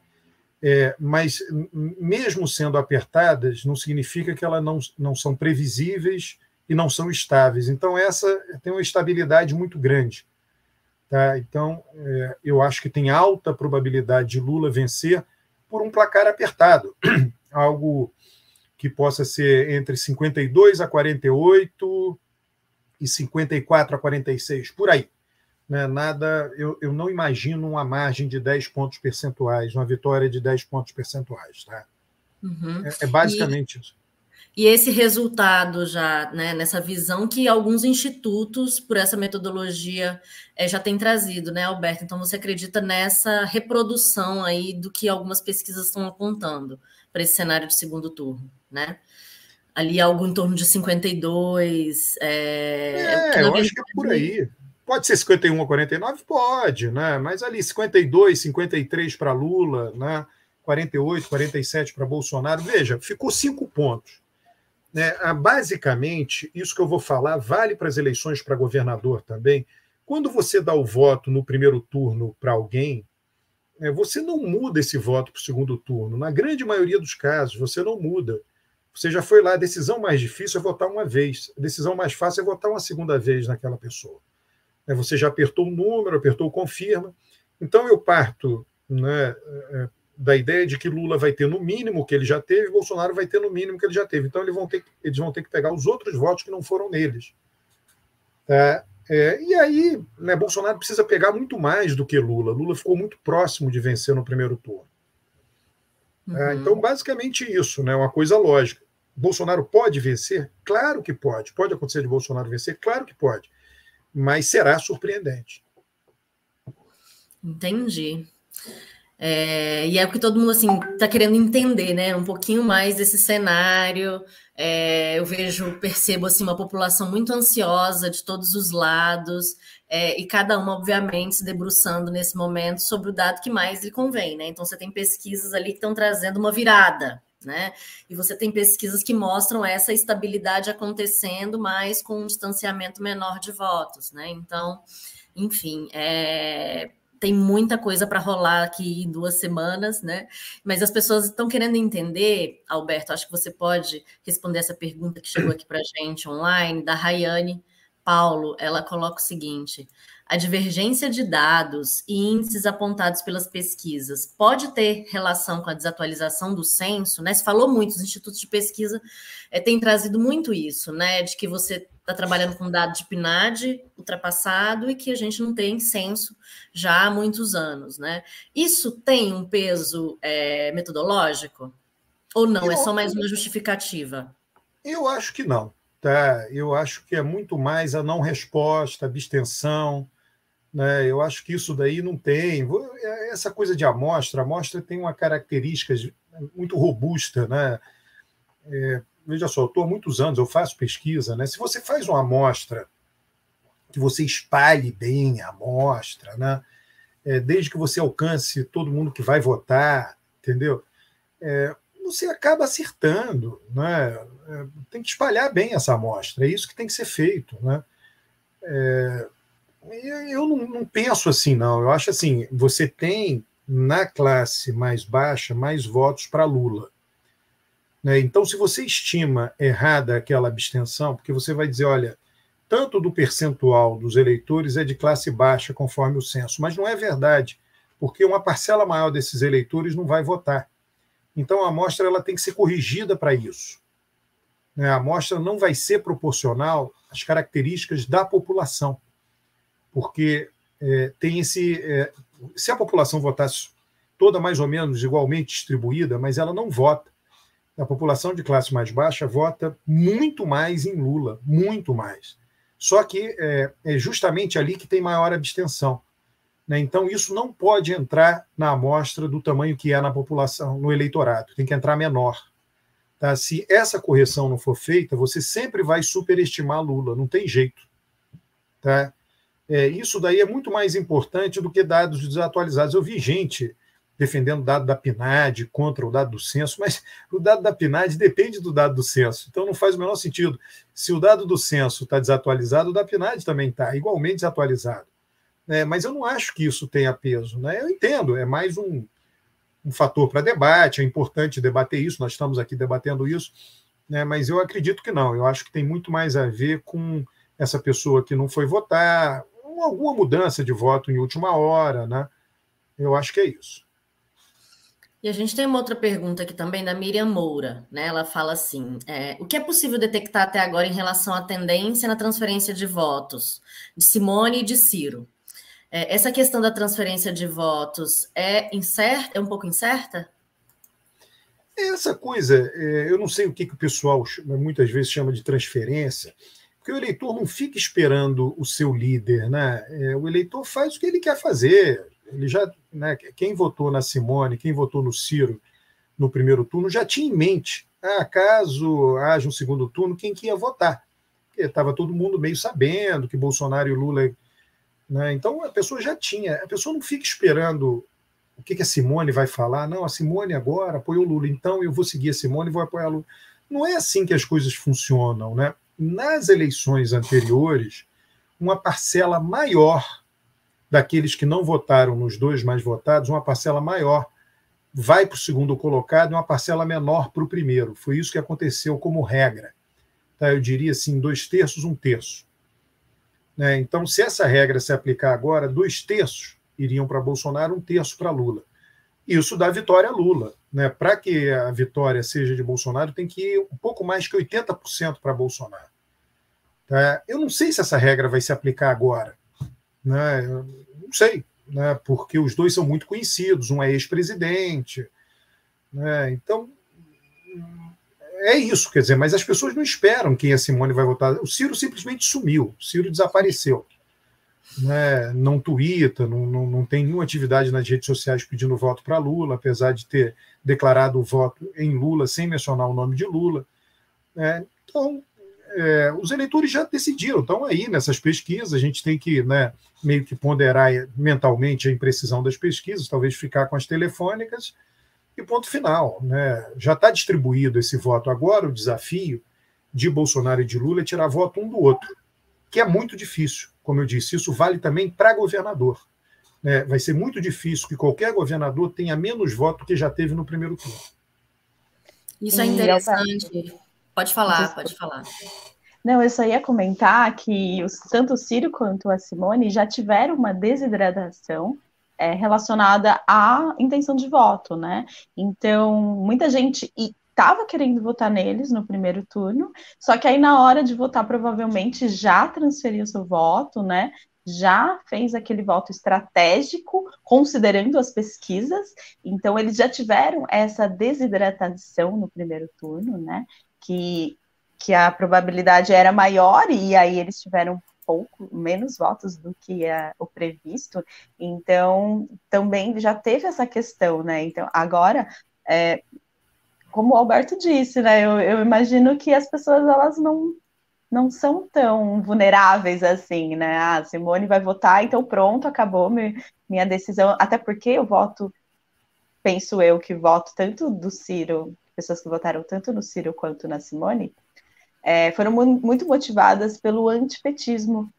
É, mas, mesmo sendo apertadas, não significa que elas não, não são previsíveis e não são estáveis. Então, essa tem uma estabilidade muito grande. Tá? Então, é, eu acho que tem alta probabilidade de Lula vencer por um placar apertado, algo que possa ser entre 52 a 48 e 54 a 46, por aí. Né? Nada, eu, eu não imagino uma margem de 10 pontos percentuais, uma vitória de 10 pontos percentuais. Tá? Uhum. É, é, basicamente e... isso. E esse resultado já, né, nessa visão que alguns institutos, por essa metodologia, é, já têm trazido, né, Alberto? Então, você acredita nessa reprodução aí do que algumas pesquisas estão apontando para esse cenário de segundo turno, né? Ali algo em torno de 52. É, é eu acho que é por aí. Pode ser 51 a 49? Pode, né? Mas ali 52, 53 para Lula, né? 48, 47 para Bolsonaro. Veja, ficou cinco pontos. Né? Ah, basicamente, isso que eu vou falar vale para as eleições para governador também. Quando você dá o voto no primeiro turno para alguém, né, você não muda esse voto para o segundo turno. Na grande maioria dos casos, você não muda. Você já foi lá, a decisão mais difícil é votar uma vez, a decisão mais fácil é votar uma segunda vez naquela pessoa. Né, você já apertou o número, apertou o confirma. Então, eu parto né, é, da ideia de que Lula vai ter no mínimo o que ele já teve, e Bolsonaro vai ter no mínimo o que ele já teve. Então eles vão ter, eles vão ter que pegar os outros votos que não foram neles. Tá? É, e aí, né, Bolsonaro precisa pegar muito mais do que Lula. Lula ficou muito próximo de vencer no primeiro turno. Tá? Uhum. É, então, basicamente isso, né, uma coisa lógica. Bolsonaro pode vencer? Claro que pode. Pode acontecer de Bolsonaro vencer? Claro que pode. Mas será surpreendente. Entendi. É, e é o que todo mundo assim está querendo entender, né? Um pouquinho mais desse cenário. É, eu vejo, percebo assim uma população muito ansiosa de todos os lados é, e cada uma, obviamente, se debruçando nesse momento sobre o dado que mais lhe convém, né? Então você tem pesquisas ali que estão trazendo uma virada, né? E você tem pesquisas que mostram essa estabilidade acontecendo, mas com um distanciamento menor de votos, né? Então, enfim, é, tem muita coisa para rolar aqui em duas semanas, né? Mas as pessoas estão querendo entender, Alberto, acho que você pode responder essa pergunta que chegou aqui para a gente online, da Rayane Paulo. Ela coloca o seguinte: a divergência de dados e índices apontados pelas pesquisas pode ter relação com a desatualização do censo, né? Se falou muito, os institutos de pesquisa é, têm trazido muito isso, né? De que você está trabalhando com dados de PNAD ultrapassado e que a gente não tem censo já há muitos anos, né? Isso tem um peso é, metodológico? Ou não? Eu, é só mais uma justificativa? Eu acho que não. Tá? Eu acho que é muito mais a não resposta, a abstenção, né? Eu acho que isso daí não tem. É, essa coisa de amostra, a amostra tem uma característica muito robusta. Né? É, veja só, eu estou há muitos anos, eu faço pesquisa. Né? Se você faz uma amostra, que você espalhe bem a amostra, né? É, desde que você alcance todo mundo que vai votar, entendeu? É, você acaba acertando. Né? É, tem que espalhar bem essa amostra, é isso que tem que ser feito. Né? É, eu não, não, penso assim, não. Eu acho assim: você tem na classe mais baixa mais votos para Lula. Né? Então, se você estima errada aquela abstenção, porque você vai dizer, olha, tanto do percentual dos eleitores é de classe baixa, conforme o censo, mas não é verdade, porque uma parcela maior desses eleitores não vai votar. Então, a amostra ela tem que ser corrigida para isso. Né? A amostra não vai ser proporcional às características da população porque é, tem esse. É, se a população votasse toda mais ou menos igualmente distribuída, mas ela não vota. A população de classe mais baixa vota muito mais em Lula, muito mais. Só que é, é justamente ali que tem maior abstenção. Né? Então, isso não pode entrar na amostra do tamanho que é na população, no eleitorado, tem que entrar menor. Tá? Se essa correção não for feita, você sempre vai superestimar Lula, não tem jeito. Tá? É, isso daí é muito mais importante do que dados desatualizados. Eu vi gente defendendo o dado da PNAD contra o dado do censo, mas o dado da PNAD depende do dado do censo, então não faz o menor sentido. Se o dado do censo está desatualizado, o da PNAD também está igualmente desatualizado. É, mas eu não acho que isso tenha peso. Né? Eu entendo, é mais um, um fator para debate, é importante debater isso, nós estamos aqui debatendo isso, né? mas eu acredito que não. Eu acho que tem muito mais a ver com essa pessoa que não foi votar, alguma mudança de voto em última hora, né? Eu acho que é isso. E a gente tem uma outra pergunta aqui também da Miriam Moura, né? Ela fala assim: é, o que é possível detectar até agora em relação à tendência na transferência de votos de Simone e de Ciro? É, essa questão da transferência de votos é incerta, é um pouco incerta? Essa coisa, é, eu não sei o que, que o pessoal muitas vezes chama de transferência. Porque o eleitor não fica esperando o seu líder, né? É, o eleitor faz o que ele quer fazer. Ele já, né, quem votou na Simone, quem votou no Ciro no primeiro turno, já tinha em mente, ah, caso haja um segundo turno, quem que ia votar. Porque estava todo mundo meio sabendo que Bolsonaro e Lula. Né? Então a pessoa já tinha, a pessoa não fica esperando o que, que a Simone vai falar. Não, a Simone agora apoiou o Lula, então eu vou seguir a Simone e vou apoiar o Lula. Não é assim que as coisas funcionam, né? Nas eleições anteriores, uma parcela maior daqueles que não votaram nos dois mais votados, uma parcela maior vai para o segundo colocado e uma parcela menor para o primeiro. Foi isso que aconteceu como regra. Tá? Eu diria assim, dois terços, um terço. Né? Então, se essa regra se aplicar agora, dois terços iriam para Bolsonaro, um terço para Lula. Isso dá vitória a Lula. Né? Para que a vitória seja de Bolsonaro, tem que ir um pouco mais que 80% para Bolsonaro. Tá? Eu não sei se essa regra vai se aplicar agora. Né? Eu não sei, né? porque os dois são muito conhecidos, um é ex-presidente. Né? Então, é isso, quer dizer, mas as pessoas não esperam quem a Simone vai votar. O Ciro simplesmente sumiu, o Ciro desapareceu né, não tuita, não, não, não tem nenhuma atividade nas redes sociais pedindo voto para Lula, apesar de ter declarado o voto em Lula sem mencionar o nome de Lula. Né? Então, é, os eleitores já decidiram, estão aí nessas pesquisas, a gente tem que né, meio que ponderar mentalmente a imprecisão das pesquisas, talvez ficar com as telefônicas e ponto final. Né? Já está distribuído esse voto. Agora, o desafio de Bolsonaro e de Lula é tirar voto um do outro, que é muito difícil. Como eu disse, isso vale também para governador. Né? Vai ser muito difícil que qualquer governador tenha menos voto que já teve no primeiro turno. Isso é interessante. Pode falar, pode falar. Não, eu só ia comentar que os, tanto o Ciro quanto a Simone já tiveram uma desidratação é, relacionada à intenção de voto, né? Então, muita gente estava querendo votar neles no primeiro turno, só que aí na hora de votar provavelmente já transferiu seu voto, né? Já fez aquele voto estratégico, considerando as pesquisas, então eles já tiveram essa desidratação no primeiro turno, né? Que que a probabilidade era maior e aí eles tiveram pouco menos votos do que é o previsto. Então também já teve essa questão, né? Então agora é, como o Alberto disse, né? Eu, eu imagino que as pessoas elas não não são tão vulneráveis assim, né? Ah, Simone vai votar, então pronto, acabou minha decisão. Até porque eu voto, penso eu que voto tanto do Ciro, pessoas que votaram tanto no Ciro quanto na Simone, é, foram muito motivadas pelo antipetismo,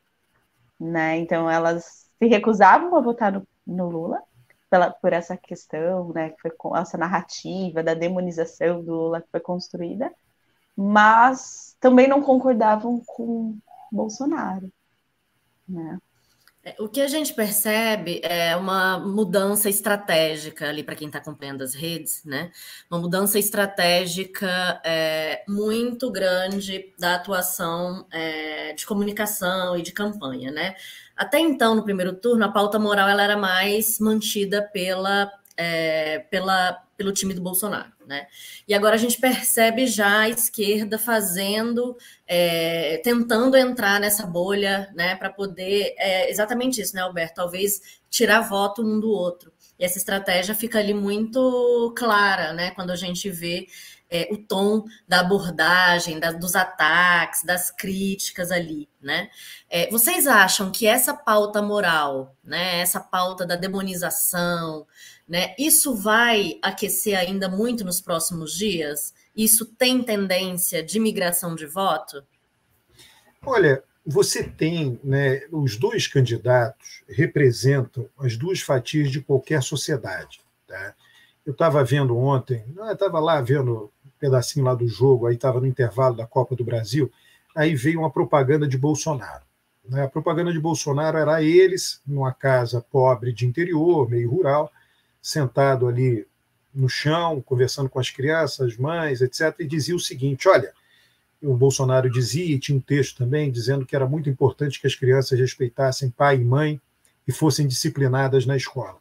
né? Então elas se recusavam a votar no, no Lula pela, por essa questão, né? Que foi com essa narrativa da demonização do Lula que foi construída, mas também não concordavam com Bolsonaro, né? É, o que a gente percebe é uma mudança estratégica ali para quem está acompanhando as redes, né? Uma mudança estratégica é, muito grande da atuação é, de comunicação e de campanha, né? Até então, no primeiro turno, a pauta moral ela era mais mantida pela, é, pela pelo time do Bolsonaro, né? E agora a gente percebe já a esquerda fazendo, é, tentando entrar nessa bolha, né, para poder, é, exatamente isso, né, Alberto? Talvez tirar voto um do outro. E essa estratégia fica ali muito clara, né, quando a gente vê é, o tom da abordagem, da, dos ataques, das críticas ali, né? É, vocês acham que essa pauta moral, né, essa pauta da demonização, né? Isso vai aquecer ainda muito nos próximos dias? Isso tem tendência de migração de voto? Olha, você tem, né, os dois candidatos representam as duas fatias de qualquer sociedade. Tá? Eu estava vendo ontem, estava lá vendo pedacinho lá do jogo, aí estava no intervalo da Copa do Brasil, aí veio uma propaganda de Bolsonaro. Né? A propaganda de Bolsonaro era eles, numa casa pobre de interior, meio rural, sentado ali no chão, conversando com as crianças, as mães, etc., e dizia o seguinte: olha, o Bolsonaro dizia, e tinha um texto também dizendo que era muito importante que as crianças respeitassem pai e mãe e fossem disciplinadas na escola.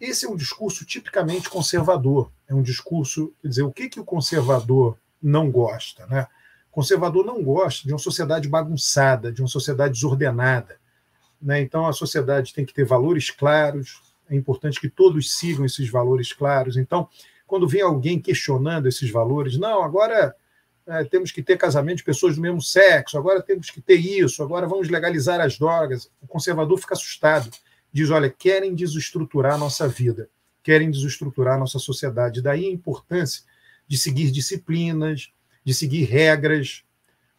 Esse é um discurso tipicamente conservador. É um discurso, quer dizer, o que, que o conservador não gosta? Né? O conservador não gosta de uma sociedade bagunçada, de uma sociedade desordenada. Né? Então, a sociedade tem que ter valores claros, é importante que todos sigam esses valores claros. Então, quando vem alguém questionando esses valores, não, agora é, temos que ter casamento de pessoas do mesmo sexo, agora temos que ter isso, agora vamos legalizar as drogas. O conservador fica assustado, diz: olha, querem desestruturar a nossa vida, querem desestruturar a nossa sociedade. Daí a importância de seguir disciplinas, de seguir regras,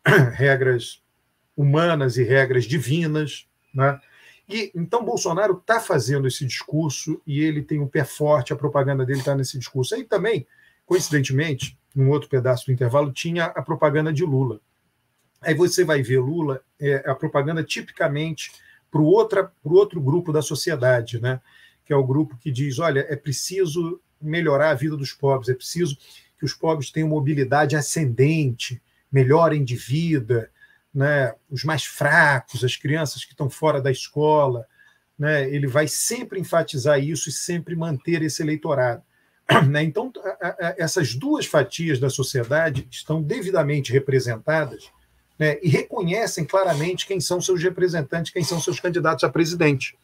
regras humanas e regras divinas, né? E então Bolsonaro está fazendo esse discurso e ele tem um pé forte, a propaganda dele está nesse discurso. Aí também, coincidentemente, num outro pedaço do intervalo, tinha a propaganda de Lula. Aí você vai ver Lula, é, a propaganda tipicamente para o outro grupo da sociedade, né? que é o grupo que diz: olha, é preciso melhorar a vida dos pobres, é preciso que os pobres tenham mobilidade ascendente, melhorem de vida, né, os mais fracos, as crianças que estão fora da escola. Né, ele vai sempre enfatizar isso e sempre manter esse eleitorado. Né, então, essas duas fatias da sociedade estão devidamente representadas né, e reconhecem claramente quem são seus representantes, quem são seus candidatos a presidente.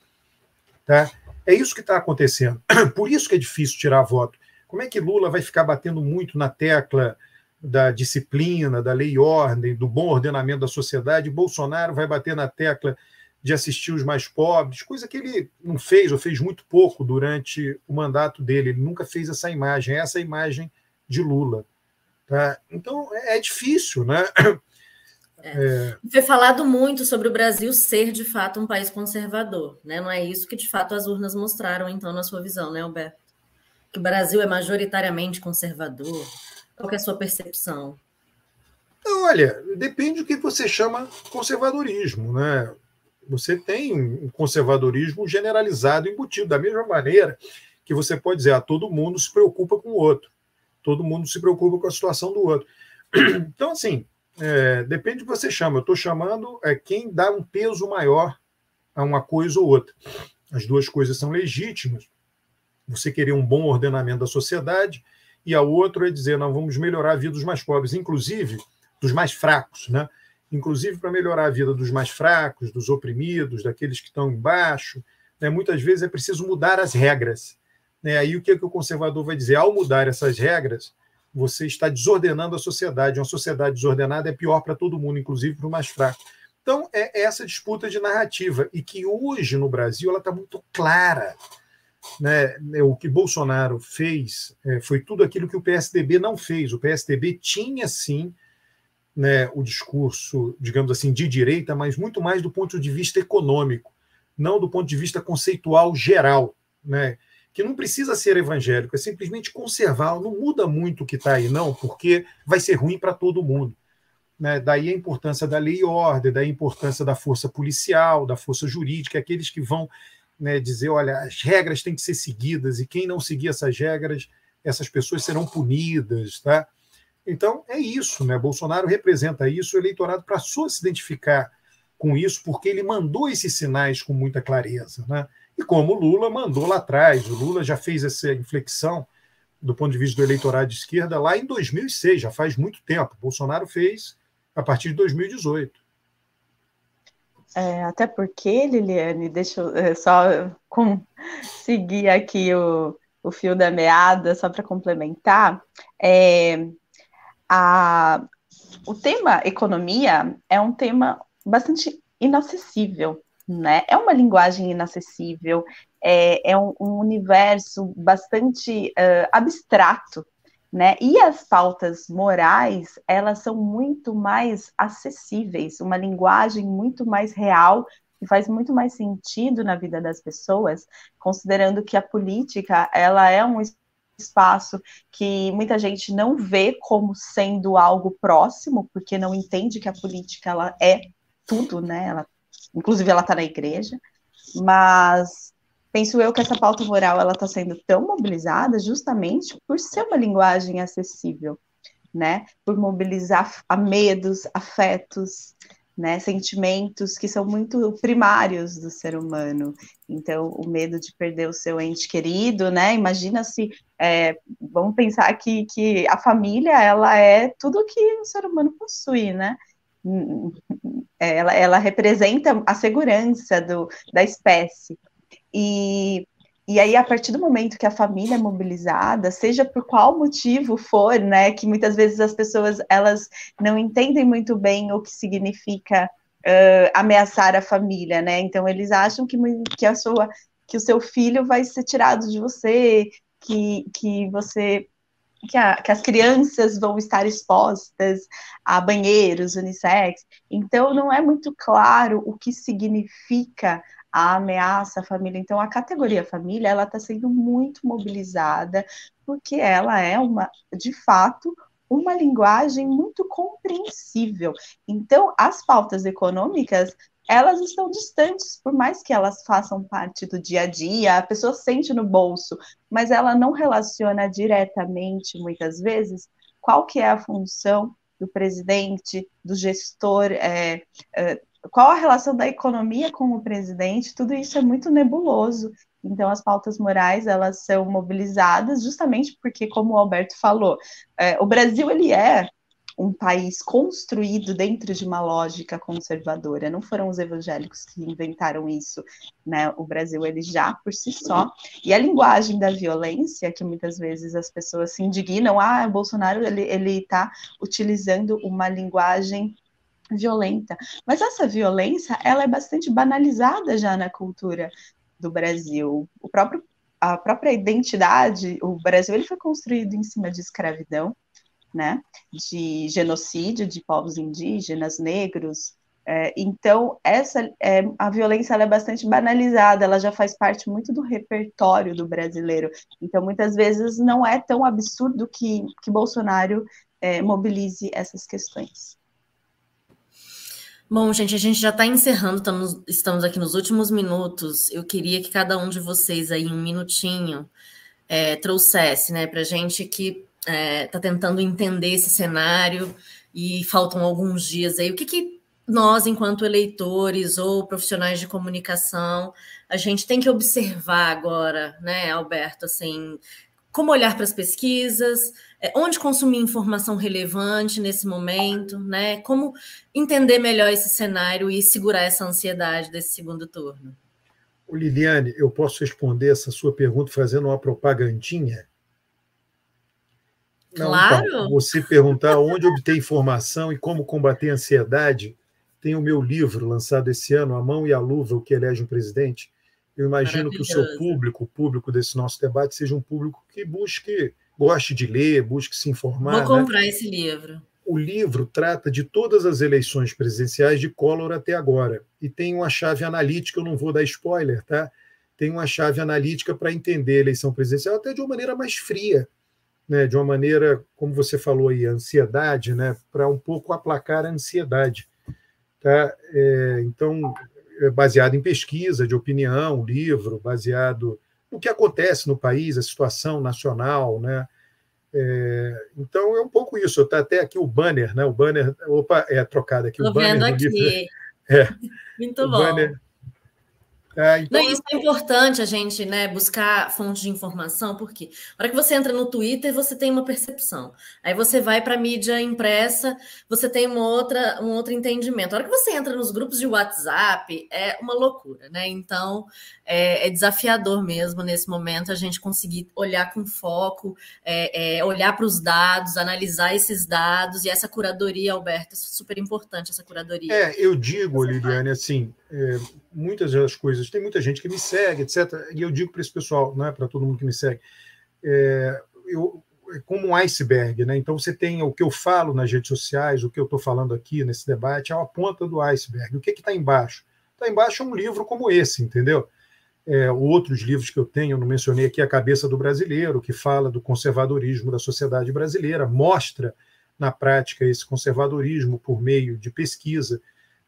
Tá? É isso que está acontecendo. Por isso que é difícil tirar voto. Como é que Lula vai ficar batendo muito na tecla da disciplina, da lei e ordem, do bom ordenamento da sociedade, Bolsonaro vai bater na tecla de assistir os mais pobres, coisa que ele não fez ou fez muito pouco durante o mandato dele. Ele nunca fez essa imagem, essa imagem de Lula. Tá? Então é, é difícil, né? É. É. Foi falado muito sobre o Brasil ser de fato um país conservador, né? Não é isso que de fato as urnas mostraram, então, na sua visão, né, Alberto? Que o Brasil é majoritariamente conservador. Qual é a sua percepção? Olha, depende do que você chama conservadorismo, né? Você tem um conservadorismo generalizado, embutido, da mesma maneira que você pode dizer, ah, todo mundo se preocupa com o outro, todo mundo se preocupa com a situação do outro. Então, assim, é, depende do que você chama. Eu estou chamando é, quem dá um peso maior a uma coisa ou outra. As duas coisas são legítimas. Você querer um bom ordenamento da sociedade, e a outra é dizer, nós vamos melhorar a vida dos mais pobres, inclusive dos mais fracos, né? inclusive para melhorar a vida dos mais fracos, dos oprimidos, daqueles que estão embaixo. Né? Muitas vezes é preciso mudar as regras. Né? Aí o que, é que o conservador vai dizer? Ao mudar essas regras, você está desordenando a sociedade. Uma sociedade desordenada é pior para todo mundo, inclusive para o mais fraco. Então, é essa disputa de narrativa, e que hoje no Brasil ela está muito clara. Né? O que Bolsonaro fez é, foi tudo aquilo que o PSDB não fez. O PSDB tinha, sim, né, o discurso, digamos assim, de direita, mas muito mais do ponto de vista econômico, não do ponto de vista conceitual geral. Né? Que não precisa ser evangélico, é simplesmente conservar, não muda muito o que está aí, não, porque vai ser ruim para todo mundo. Né? Daí a importância da lei e ordem, daí a importância da força policial, da força jurídica, aqueles que vão né, dizer: olha, as regras têm que ser seguidas, e quem não seguir essas regras, essas pessoas serão punidas. Tá? Então, é isso. Né? Bolsonaro representa isso, o eleitorado passou a se identificar com isso, porque ele mandou esses sinais com muita clareza. Né? E como o Lula mandou lá atrás, o Lula já fez essa inflexão do ponto de vista do eleitorado de esquerda lá em 2006, já faz muito tempo. O Bolsonaro fez a partir de 2018. É, até porque, Liliane, deixa eu é, só com, seguir aqui o, o fio da meada, só para complementar. É, a, o tema economia é um tema bastante inacessível né? É uma linguagem inacessível, é, é um, um, universo bastante uh, abstrato, né? E as pautas morais, elas são muito mais acessíveis, uma linguagem muito mais real que faz muito mais sentido na vida das pessoas, considerando que a política, ela é um espaço que muita gente não vê como sendo algo próximo, porque não entende que a política ela é tudo, né? Ela inclusive ela está na igreja, mas penso eu que essa pauta moral ela está sendo tão mobilizada justamente por ser uma linguagem acessível, né? Por mobilizar a medos, afetos, né? Sentimentos que são muito primários do ser humano. Então, o medo de perder o seu ente querido, né? Imagina se é, vamos pensar que, que a família ela é tudo que o ser humano possui, né? ela, ela representa a segurança do, da espécie. E, e aí, a partir do momento que a família é mobilizada, seja por qual motivo for, né, que muitas vezes as pessoas elas não entendem muito bem o que significa uh, ameaçar a família, né? Então eles acham que, que a sua que o seu filho vai ser tirado de você, que, que você que, a, que, as crianças vão estar expostas a banheiros unissex. Então, não é muito claro o que significa a ameaça à família. Então, a categoria família ela está sendo muito mobilizada porque ela é uma, de fato, uma linguagem muito compreensível. Então, as pautas econômicas elas estão distantes, por mais que elas façam parte do dia a dia, a pessoa sente no bolso, mas ela não relaciona diretamente, muitas vezes, qual que é a função do presidente, do gestor, é, é, qual a relação da economia com o presidente, tudo isso é muito nebuloso. Então, as pautas morais, elas são mobilizadas justamente porque, como o Alberto falou, é, o Brasil, ele é um país construído dentro de uma lógica conservadora. Não foram os evangélicos que inventaram isso, né? O Brasil ele já por si só. E a linguagem da violência, que muitas vezes as pessoas se indignam, ah, o Bolsonaro ele ele está utilizando uma linguagem violenta. Mas essa violência, ela é bastante banalizada já na cultura do Brasil. O próprio a própria identidade, o Brasil ele foi construído em cima de escravidão, né, de genocídio de povos indígenas, negros. É, então essa é, a violência é bastante banalizada, ela já faz parte muito do repertório do brasileiro. Então muitas vezes não é tão absurdo que, que Bolsonaro é, mobilize essas questões. Bom, gente, a gente já está encerrando, estamos, estamos aqui nos últimos minutos. Eu queria que cada um de vocês aí, um minutinho, é, trouxesse, né, para gente que está é, tá tentando entender esse cenário e faltam alguns dias aí. O que, que nós, enquanto eleitores ou profissionais de comunicação, a gente tem que observar agora, né, Alberto, assim, como olhar para as pesquisas, é, onde consumir informação relevante nesse momento, né? Como entender melhor esse cenário e segurar essa ansiedade desse segundo turno. Liliane, eu posso responder essa sua pergunta fazendo uma propagandinha? Não, claro. Então, você perguntar onde obter informação e como combater a ansiedade, tem o meu livro lançado esse ano, A Mão e a Luva, o que elege um presidente. Eu imagino que o seu público, o público desse nosso debate, seja um público que busque, goste de ler, busque se informar. Vou né? comprar né? esse livro. O livro trata de todas as eleições presidenciais de Collor até agora. E tem uma chave analítica, eu não vou dar spoiler, tá? Tem uma chave analítica para entender a eleição presidencial até de uma maneira mais fria, né? de uma maneira, como você falou aí, ansiedade, né? para um pouco aplacar a ansiedade. Tá? É, então, é baseado em pesquisa de opinião, livro, baseado no que acontece no país, a situação nacional, né? É, então é um pouco isso. Está até aqui o banner, né? O banner, opa, é trocado aqui. Estou vendo aqui. É, Muito bom. Banner, é, então... Não, isso é importante a gente né, buscar fontes de informação, porque na hora que você entra no Twitter, você tem uma percepção. Aí você vai para a mídia impressa, você tem uma outra, um outro entendimento. Na hora que você entra nos grupos de WhatsApp, é uma loucura, né? Então é, é desafiador mesmo nesse momento a gente conseguir olhar com foco, é, é olhar para os dados, analisar esses dados, e essa curadoria, Alberto, é super importante, essa curadoria. É, eu digo, Liliane, assim é, muitas das coisas. Tem muita gente que me segue, etc. E eu digo para esse pessoal, né, para todo mundo que me segue, é, eu, é como um iceberg, né? Então você tem o que eu falo nas redes sociais, o que eu estou falando aqui nesse debate, é a ponta do iceberg. O que está embaixo? Está embaixo é um livro como esse, entendeu? É, outros livros que eu tenho, eu não mencionei aqui A Cabeça do Brasileiro, que fala do conservadorismo da sociedade brasileira, mostra na prática esse conservadorismo por meio de pesquisa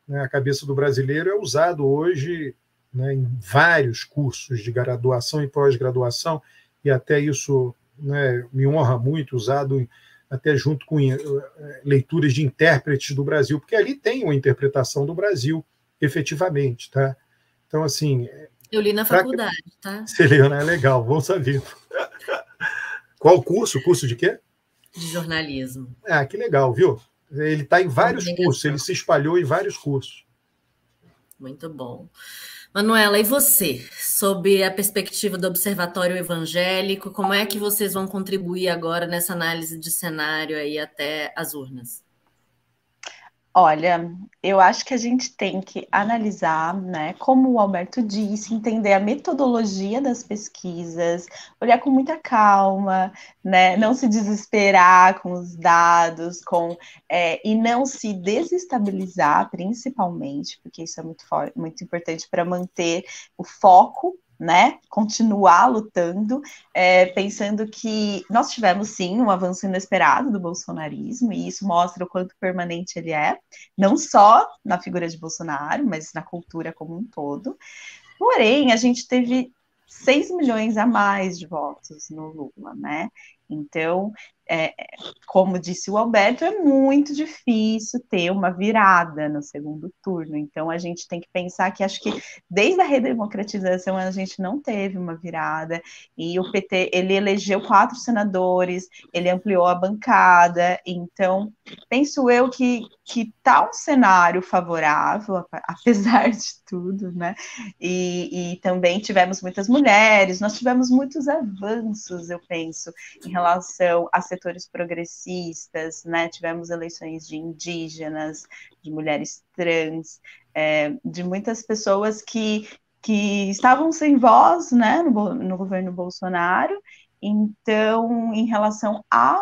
né, a cabeça do brasileiro é usado hoje né, em vários cursos de graduação e pós-graduação, e até isso né, me honra muito, usado até junto com eh, leituras de intérpretes do Brasil, porque ali tem uma interpretação do Brasil, efetivamente. Tá? Então, assim. Eu li na faculdade, que... tá? Você leu, né? Legal, bom saber. Qual curso? Curso de quê? De jornalismo. Ah, que legal, viu? Ele está em vários cursos, ele se espalhou em vários cursos. Muito bom. Manuela, e você? Sob a perspectiva do Observatório Evangélico, como é que vocês vão contribuir agora nessa análise de cenário aí até as urnas? Olha, eu acho que a gente tem que analisar, né, como o Alberto disse, entender a metodologia das pesquisas, olhar com muita calma, né, não se desesperar com os dados, com é, e não se desestabilizar, principalmente, porque isso é muito, muito importante para manter o foco né, continuar lutando, é, pensando que nós tivemos sim um avanço inesperado do bolsonarismo, e isso mostra o quanto permanente ele é, não só na figura de Bolsonaro, mas na cultura como um todo. Porém, a gente teve 6 milhões a mais de votos no Lula, né? Então, é, como disse o Alberto, é muito difícil ter uma virada no segundo turno. Então, a gente tem que pensar que acho que desde a redemocratização a gente não teve uma virada. E o PT ele elegeu quatro senadores, ele ampliou a bancada. Então, penso eu que que tá um cenário favorável, apesar de tudo, né? E, e também tivemos muitas mulheres, nós tivemos muitos avanços, eu penso, em relação a setores progressistas, né? Tivemos eleições de indígenas, de mulheres trans, é, de muitas pessoas que, que estavam sem voz, né, no, no governo Bolsonaro. Então, em relação a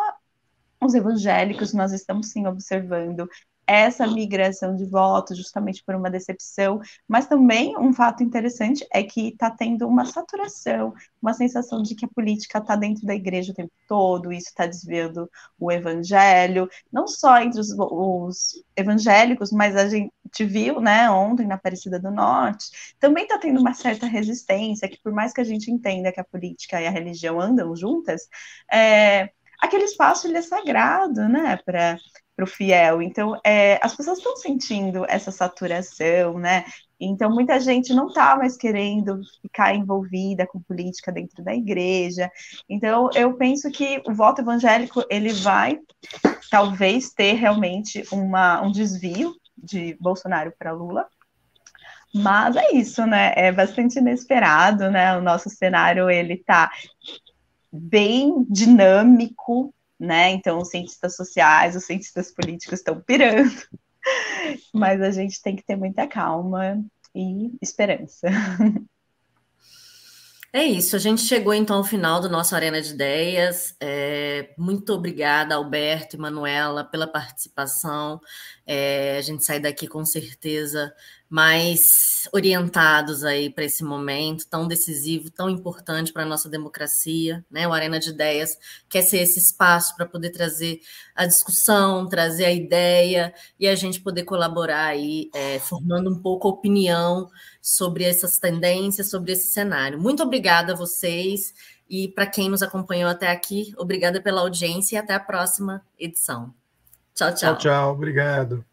os evangélicos, nós estamos sim observando essa migração de votos justamente por uma decepção, mas também um fato interessante é que está tendo uma saturação, uma sensação de que a política está dentro da igreja o tempo todo, isso está desviando o evangelho, não só entre os, os, evangélicos, mas a gente viu, né, ontem na Aparecida do Norte, também está tendo uma certa resistência, que por mais que a gente entenda que a política e a religião andam juntas, é, aquele espaço ele é sagrado, né, para para o fiel. Então, é, as pessoas estão sentindo essa saturação, né? Então, muita gente não está mais querendo ficar envolvida com política dentro da igreja. Então, eu penso que o voto evangélico ele vai talvez ter realmente uma, um desvio de Bolsonaro para Lula. Mas é isso, né? É bastante inesperado, né? O nosso cenário ele está bem dinâmico, né? Então, os cientistas sociais, os cientistas políticos estão pirando, mas a gente tem que ter muita calma e esperança. É isso, a gente chegou então ao final do nosso Arena de Ideias. É, muito obrigada, Alberto e Manuela, pela participação. É, a gente sai daqui com certeza mais orientados aí para esse momento tão decisivo, tão importante para a nossa democracia, né? O Arena de Ideias quer ser esse espaço para poder trazer a discussão, trazer a ideia e a gente poder colaborar aí, é, formando um pouco a opinião sobre essas tendências, sobre esse cenário. Muito obrigada a vocês e para quem nos acompanhou até aqui, obrigada pela audiência e até a próxima edição. Tchau, tchau. Tchau, tchau. Obrigado.